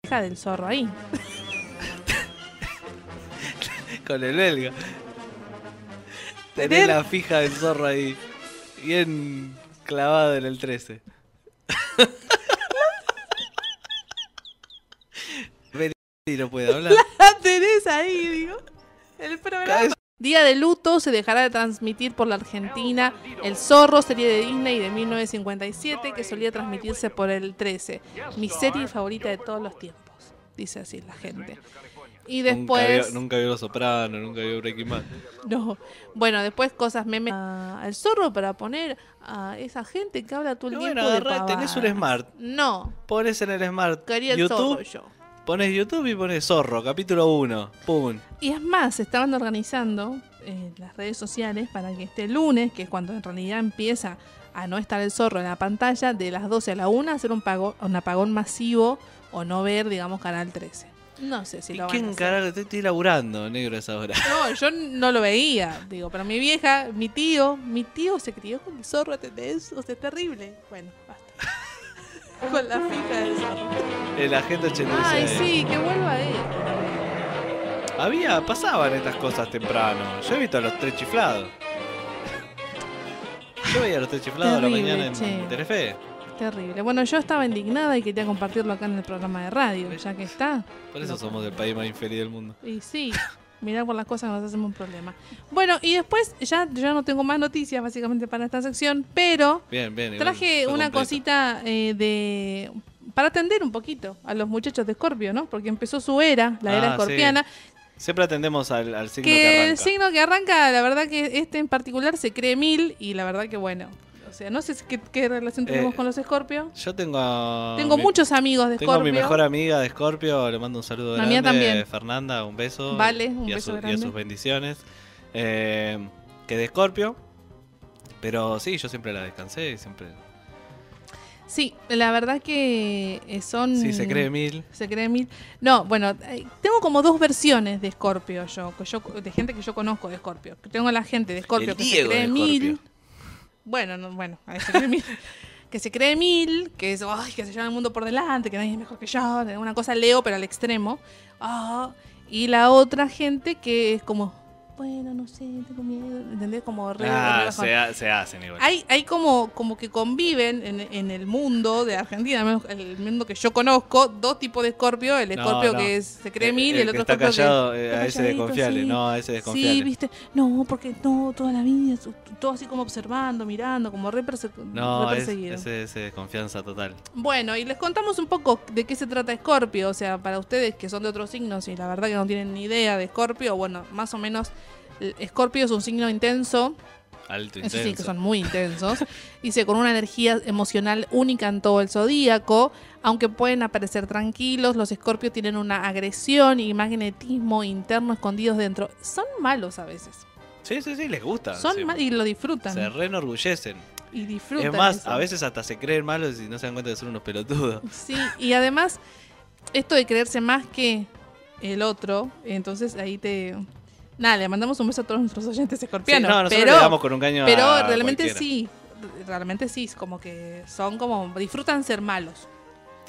hija del zorro ahí. Con el belga. Tener- Tenés la fija del zorro ahí. Bien clavado en el 13. y no puede hablar. La tenés ahí, digo. El programa. Día de luto se dejará de transmitir por la Argentina El Zorro, serie de Disney de 1957 que solía transmitirse por el 13. Mi serie favorita de todos los tiempos, dice así la gente. Y Nunca después... vio, nunca vio Los Soprano, nunca vio Breaking Bad. No. Bueno, después cosas memes ah, al zorro para poner a esa gente que habla todo el Y tiempo bueno, de tenés un. Smart. No, Pones en el Smart quería el YouTube, zorro yo. Pones YouTube y pones Zorro, capítulo 1. Pum. Y es más, se estaban organizando eh, las redes sociales para que este lunes, que es cuando en realidad empieza a no estar el zorro en la pantalla, de las 12 a la 1 hacer un, pago, un apagón masivo o no ver, digamos, Canal 13. No sé si ¿Y lo van a hacer. carajo? Estoy, estoy laburando, negro, a esa hora. No, yo no lo veía, digo, pero mi vieja, mi tío, mi tío se crió con el zorro, ¿entendés? O sea, es terrible. Bueno. Con la fija del zorro. El agente 86. Ay, sí, que vuelva él. Había, pasaban estas cosas temprano. Yo he visto a los tres chiflados. Yo veía a los tres chiflados a la mañana en che. Telefe. Terrible. Bueno, yo estaba indignada y quería compartirlo acá en el programa de radio, ya que está. Por eso somos el país más infeliz del mundo. Y sí, mirar por las cosas nos hacemos un problema. Bueno, y después ya yo no tengo más noticias básicamente para esta sección, pero Bien, bien. igual traje una completo. cosita eh, de para atender un poquito a los muchachos de Escorpio, ¿no? Porque empezó su era, la era Ah, escorpiana, Siempre atendemos al, al signo que, que el arranca. signo que arranca, la verdad que este en particular se cree mil y la verdad que bueno. Sea, no sé qué, qué relación tenemos Eh, con los Escorpio. Yo tengo a Tengo mi- muchos amigos de Tengo a mi mejor amiga de Scorpio, le mando un saludo grande. mía también. Fernanda, un beso. Vale, un y a beso Y a grande. sus bendiciones. Eh, que de Scorpio. Pero sí, yo siempre la descansé y siempre. Sí, la verdad que eh, son... Sí, se cree mil. Se cree mil. No, bueno, tengo como dos versiones de Scorpio yo, yo, de gente que yo conozco de Scorpio. Tengo la gente de Scorpio El que Diego se cree mil. Bueno, no, bueno, a cree mil. Que se cree mil, que es, que se lleva el mundo por delante, que nadie es mejor que yo, una cosa Leo, pero al extremo. Ah, y la otra gente que es como, bueno, no sé, tengo miedo, ¿entendés? Como re, Ah, se, ha- se hacen igual. Hay, hay como, como que conviven en, en el mundo de Argentina, al menos el mundo que yo conozco, dos tipos de escorpio. El escorpio no. que es- se cree mil y el el que otro está escorpio callado, que eh, a ese sí. no, a ese desconfiale. Sí, viste, no, porque no, toda la vida, todo así como observando, mirando, como re, perse- No, re es, ese es desconfianza total. Bueno, y les contamos un poco de qué se trata Scorpio, o sea, para ustedes que son de otros signos y la verdad que no tienen ni idea de Scorpio, bueno, más o menos, el- Scorpio es un signo intenso, Alto eso intenso. sí, que son muy intensos. Dice, con una energía emocional única en todo el zodíaco. Aunque pueden aparecer tranquilos, los escorpios tienen una agresión y magnetismo interno escondidos dentro. Son malos a veces. Sí, sí, sí, les gusta. Son sí. y lo disfrutan. Se reenorgullecen. y disfrutan. Es más, eso. a veces hasta se creen malos y no se dan cuenta de ser unos pelotudos. Sí, y además, esto de creerse más que el otro, entonces ahí te. Nada, le mandamos un beso a todos nuestros oyentes escorpianos. Sí, no, nosotros pero le damos con un caño Pero a realmente cualquiera. sí, realmente sí, es como que son como, disfrutan ser malos.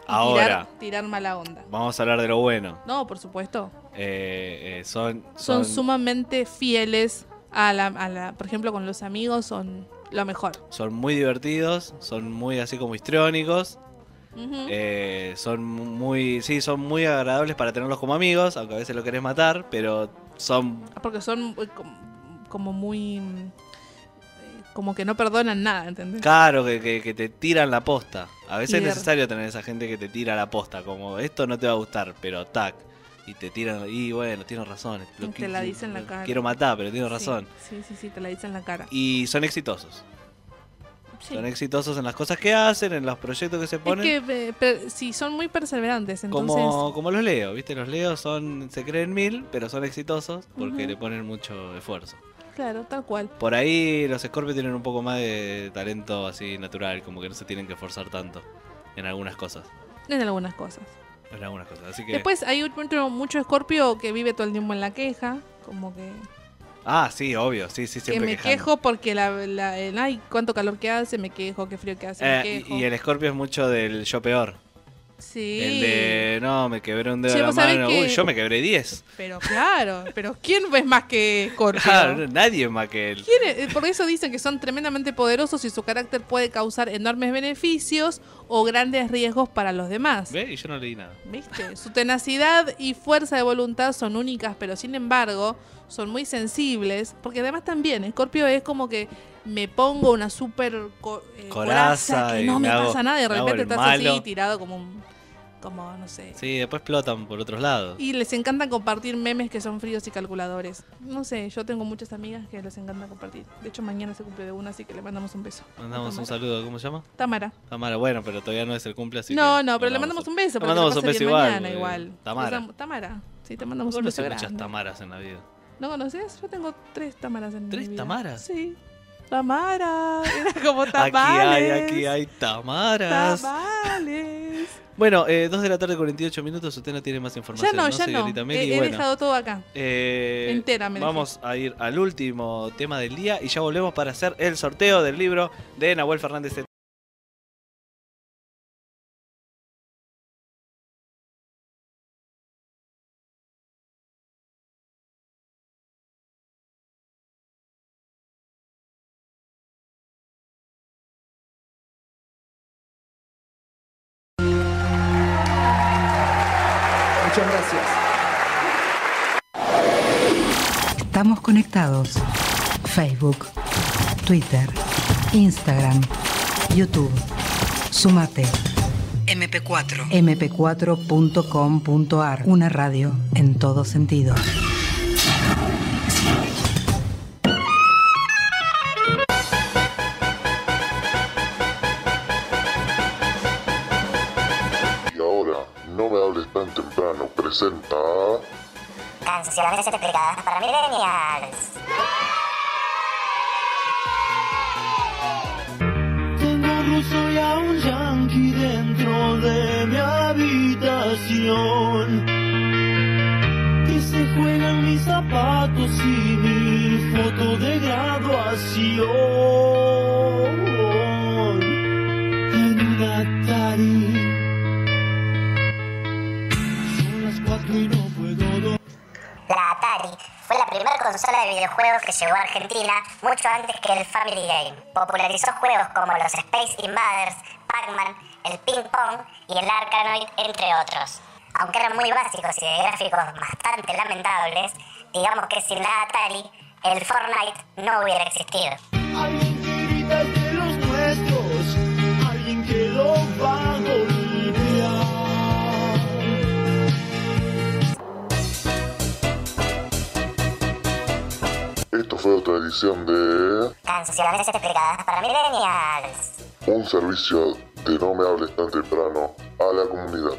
Ahora, Tirar, tirar mala onda. vamos a hablar de lo bueno. No, por supuesto. Eh, eh, son, Son, son, sumamente fieles a la, a la, por ejemplo, con los amigos son lo mejor. son muy divertidos, son muy así como histriónicos. Eh, son muy, sí, son muy agradables para tenerlos como amigos, aunque a veces lo querés matar, pero son Porque son com- como muy... eh, Como que no perdonan nada, ¿entendés? Claro, que, que- que te tiran la posta. A veces es necesario tener esa gente que te tira la posta, como esto no te va a gustar, pero tac. Y te tiran, y bueno, tienes razón. lo Te que- la dicen en la cara. Quiero matar, pero tienes Sí, razón. Sí, sí, sí, te la dicen en la cara. Y son exitosos. Sí. Son exitosos en las cosas que hacen, en los proyectos que se Es ponen. que eh, per- sí, son muy perseverantes, entonces... como, como los leo, ¿viste? Los leo son, se creen mil, pero son exitosos porque le ponen mucho esfuerzo. Claro, tal cual. Por ahí los Scorpios tienen un poco más de talento así natural, como que no se tienen que esforzar tanto en algunas cosas. En algunas cosas. En algunas cosas. Así que. Después hay mucho, mucho escorpio que vive todo el tiempo en la queja, como que, Ah, sí, obvio, sí, sí, que siempre me quejando. quejo porque la, la- el, ay, cuánto calor que hace, me quejo, qué frío que hace, Eh, me y- quejo. y el Scorpio es mucho del yo peor. Sí. El de, no, me quebré un dedo de la mano. que- Uy, yo me quebré 10. Pero claro, pero ¿quién es más que Scorpio? Claro, nadie es más que él. ¿Quién es? Eh, Por eso dicen que son tremendamente poderosos y su carácter puede causar enormes beneficios o grandes riesgos para los demás. ¿Ve? Y yo no leí nada. ¿Viste? Su tenacidad y fuerza de voluntad son únicas, pero sin embargo son muy sensibles. Porque además también, Scorpio es como que me pongo una super co- eh, Coraza coraza que no me, me hago- pasa nada y de repente estás así tirado como un. Como no sé. Sí, después explotan por otros lados. Y les encanta compartir memes que son fríos y calculadores. No sé, yo tengo muchas amigas que les encanta compartir. De hecho, mañana se cumple de una, así que le mandamos un beso. Mandamos un saludo, ¿cómo se llama? Tamara. Tamara, bueno, pero todavía no es el cumple, así no, que no, pero le mandamos un beso. Le mandamos un beso igual. Mañana, porque igual. Tamara. Esa- Tamara. Sí, te mandamos un Conocí beso muchas. Tamaras en la vida. ¿No conoces? Yo tengo tres Tamaras en mi ¿Tres vida. Tamaras? Sí. Tamara. Era como Aquí tamales. hay, aquí hay Tamaras. Tamales. Bueno, eh, 2 de la tarde, 48 minutos. Usted no tiene más Ya información. no, ya no. señorita Meli? He, he Bueno, dejado todo acá. eh, entera me Vamos a ir al último tema del día y ya volvemos para hacer el sorteo del libro de Nahuel Fernández. Facebook, Twitter, Instagram, YouTube. Sumate. MP4. mp4.com.ar. Una radio en todo sentido. Y ahora, no me hables tan temprano, presenta... Canciones explicadas para millennials. Tengo ruso y a un yankee dentro de mi habitación Que se juegan mis zapatos y mi foto de graduación Atari fue la primera consola de videojuegos que llegó a Argentina mucho antes que el Family Game. Popularizó juegos como los Space Invaders, Pac-Man, el Ping Pong y el Arkanoid, entre otros. Aunque eran muy básicos y de gráficos bastante lamentables, digamos que sin la Atari, el Fortnite no hubiera existido. Fue otra edición de... Canciones explicadas para millennials. Un servicio de no me hables tan temprano a la comunidad.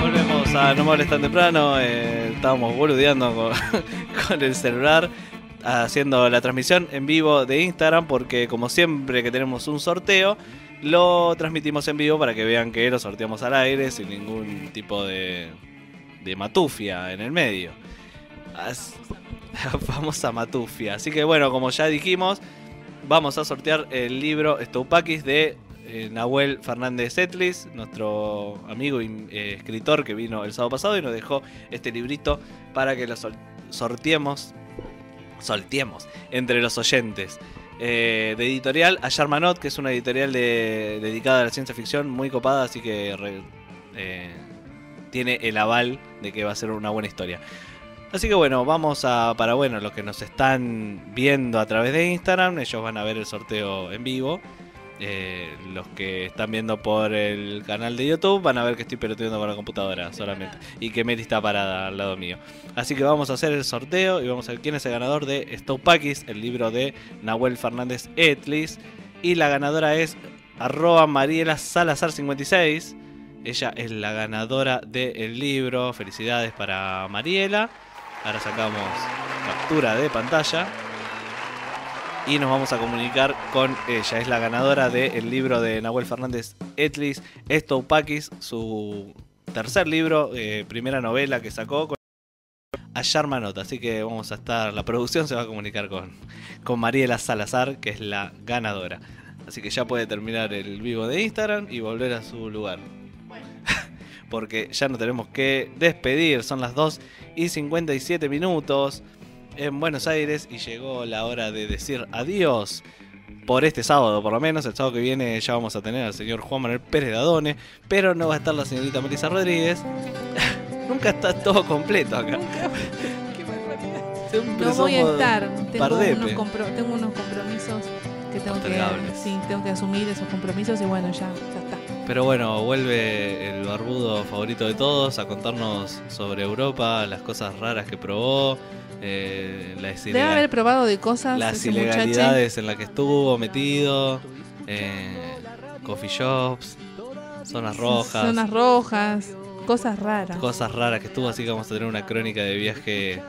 Volvemos a No me hables tan temprano. eh, estábamos boludeando con, con el celular. Haciendo la transmisión en vivo de Instagram. Porque como siempre que tenemos un sorteo. Lo transmitimos en vivo para que vean que lo sorteamos al aire. Sin ningún tipo de, matufia en el medio. As- La famosa matufia. Así que bueno, como ya dijimos. Vamos a sortear el libro Stoupakis de eh, Nahuel Fernández Etlis, nuestro amigo y eh, escritor que vino el sábado pasado y nos dejó este librito para que lo sorteemos, sorteemos entre los oyentes. Eh, de editorial Ayarmanot, que es una editorial de- dedicada a la ciencia ficción muy copada, así que eh, tiene el aval de que va a ser una buena historia. Así que bueno, vamos a, para bueno, los que nos están viendo a través de Instagram, ellos van a ver el sorteo en vivo. Eh, los que están viendo por el canal de YouTube van a ver que estoy peloteando con la computadora solamente. Y que Mary está parada al lado mío. Así que vamos a hacer el sorteo y vamos a ver quién es el ganador de Stoupakis, el libro de Nahuel Fernández Etlis. Y la ganadora es arroba Mariela Salazar 56. Ella es la ganadora del libro. Felicidades para Mariela. Ahora sacamos captura de pantalla. Y nos vamos a comunicar con ella. Es la ganadora del libro de Nahuel Fernández Etlis, Stoupakis, su tercer libro, eh, primera novela que sacó con Manota. Así que vamos a estar, la producción se va a comunicar con, con Mariela Salazar, que es la ganadora. Así que ya puede terminar el vivo de Instagram y volver a su lugar. Porque ya no tenemos que despedir, son las 2 y 57 minutos en Buenos Aires y llegó la hora de decir adiós por este sábado, por lo menos. El sábado que viene ya vamos a tener al señor Juan Manuel Pérez Dadone, pero no va a estar la señorita Melissa Rodríguez. Nunca está todo completo acá. Siempre No voy a estar. Tengo unos, compro- tengo unos compromisos que tengo que, sí, tengo que asumir esos compromisos y bueno, ya, ya está. Pero bueno, vuelve el barbudo favorito de todos a contarnos sobre Europa, las cosas raras que probó, eh, las, Debe haber probado de cosas las muchacho. ilegalidades en las que estuvo metido, eh, coffee shops, zonas rojas, Zonas rojas, cosas raras. cosas raras que estuvo, así que vamos a tener una crónica de viaje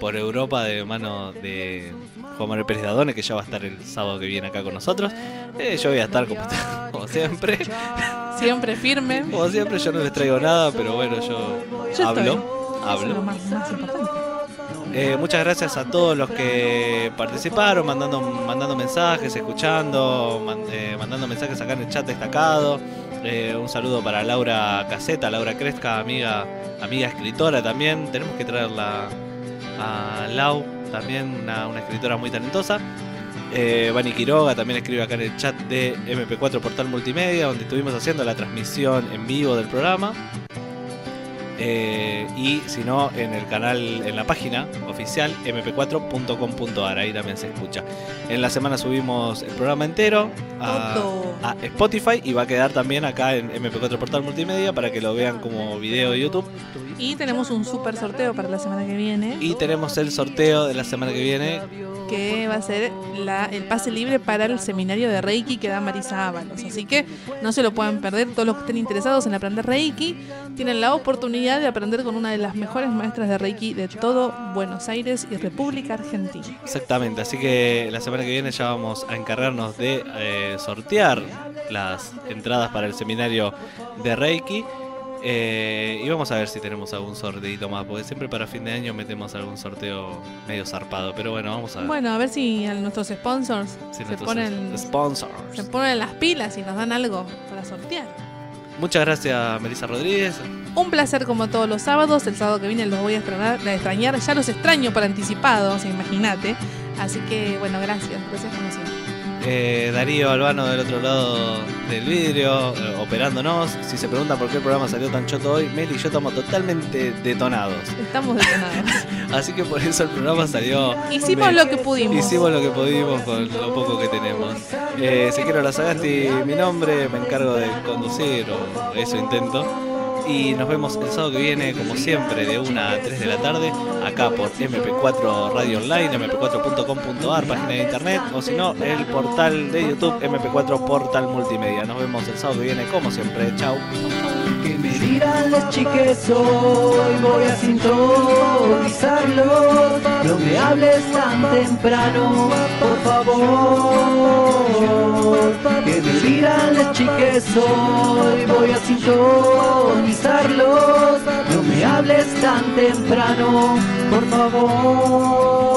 por Europa de mano de Juan Manuel Pérez Dadone, que ya va a estar el sábado que viene acá con nosotros. Eh, yo voy a estar como, como siempre. Siempre firme. Como siempre, yo no les traigo nada, pero bueno, yo, Yo hablo. estoy. Hablo. lo más, más importante. Eh, muchas gracias a todos los que participaron, mandando, mandando mensajes, escuchando, eh, mandando mensajes acá en el chat destacado. Eh, un saludo para Laura Caseta, Laura Cresca, amiga, amiga escritora también. Tenemos que traerla a Lau, también una, escritora muy talentosa. Eh, Quiroga también escribe acá en el chat de MP4 Portal Multimedia, donde estuvimos haciendo la transmisión en vivo del programa. Eh, y si no, en el canal, en la página oficial mp4.com.ar, ahí también se escucha. En la semana subimos el programa entero a, a Spotify y va a quedar también acá en MP4 Portal Multimedia para que lo vean como video de YouTube. Y tenemos un super sorteo para la semana que viene, Y tenemos el sorteo de la semana que viene. Que va a ser el pase libre para el seminario de Reiki que da Marisa Ábalos. Así que no se lo puedan perder. Todos los que estén interesados en aprender Reiki tienen la oportunidad de aprender con una de las mejores maestras de Reiki de todo Buenos Aires y República Argentina. Exactamente, así que la semana que viene ya vamos a encargarnos de eh, sortear las entradas para el seminario de Reiki. Eh, y vamos a ver si tenemos algún sorteito más, porque siempre para fin de año metemos algún sorteo medio zarpado. Pero bueno, vamos a ver. Bueno, a ver si a nuestros sponsors si se nuestros ponen, sponsors. se ponen las pilas y nos dan algo para sortear. Muchas gracias, Melissa Rodríguez. Un placer como todos los sábados. El sábado que viene los voy a extrañar. a extrañar. Ya los extraño por anticipado, o sea, imagínate. Así que, bueno, gracias. Gracias como siempre. Eh, Darío Albano del otro lado del vidrio, eh, operándonos. Si se preguntan por qué el programa salió tan choto hoy, Mel y yo estamos totalmente detonados. Estamos detonados. Así que por eso el programa salió. Hicimos lo que pudimos. Hicimos lo que pudimos con lo poco que tenemos. Eh, Ezequiel Lazagasti, mi nombre, me encargo de conducir, o eso intento. Y nos vemos el sábado que viene, como siempre, de 1 a 3 de la tarde, acá por MP4 Radio Online, mp4.com.ar, página de internet, o si no, el portal de YouTube MP4 Portal Multimedia. Nos vemos el sábado que viene, como siempre. Chau. Dirán las chiques hoy voy a sintonizarlos No me hables tan temprano, por favor. Que me dirán las chiques hoy voy a sintonizarlos No me hables tan temprano, por favor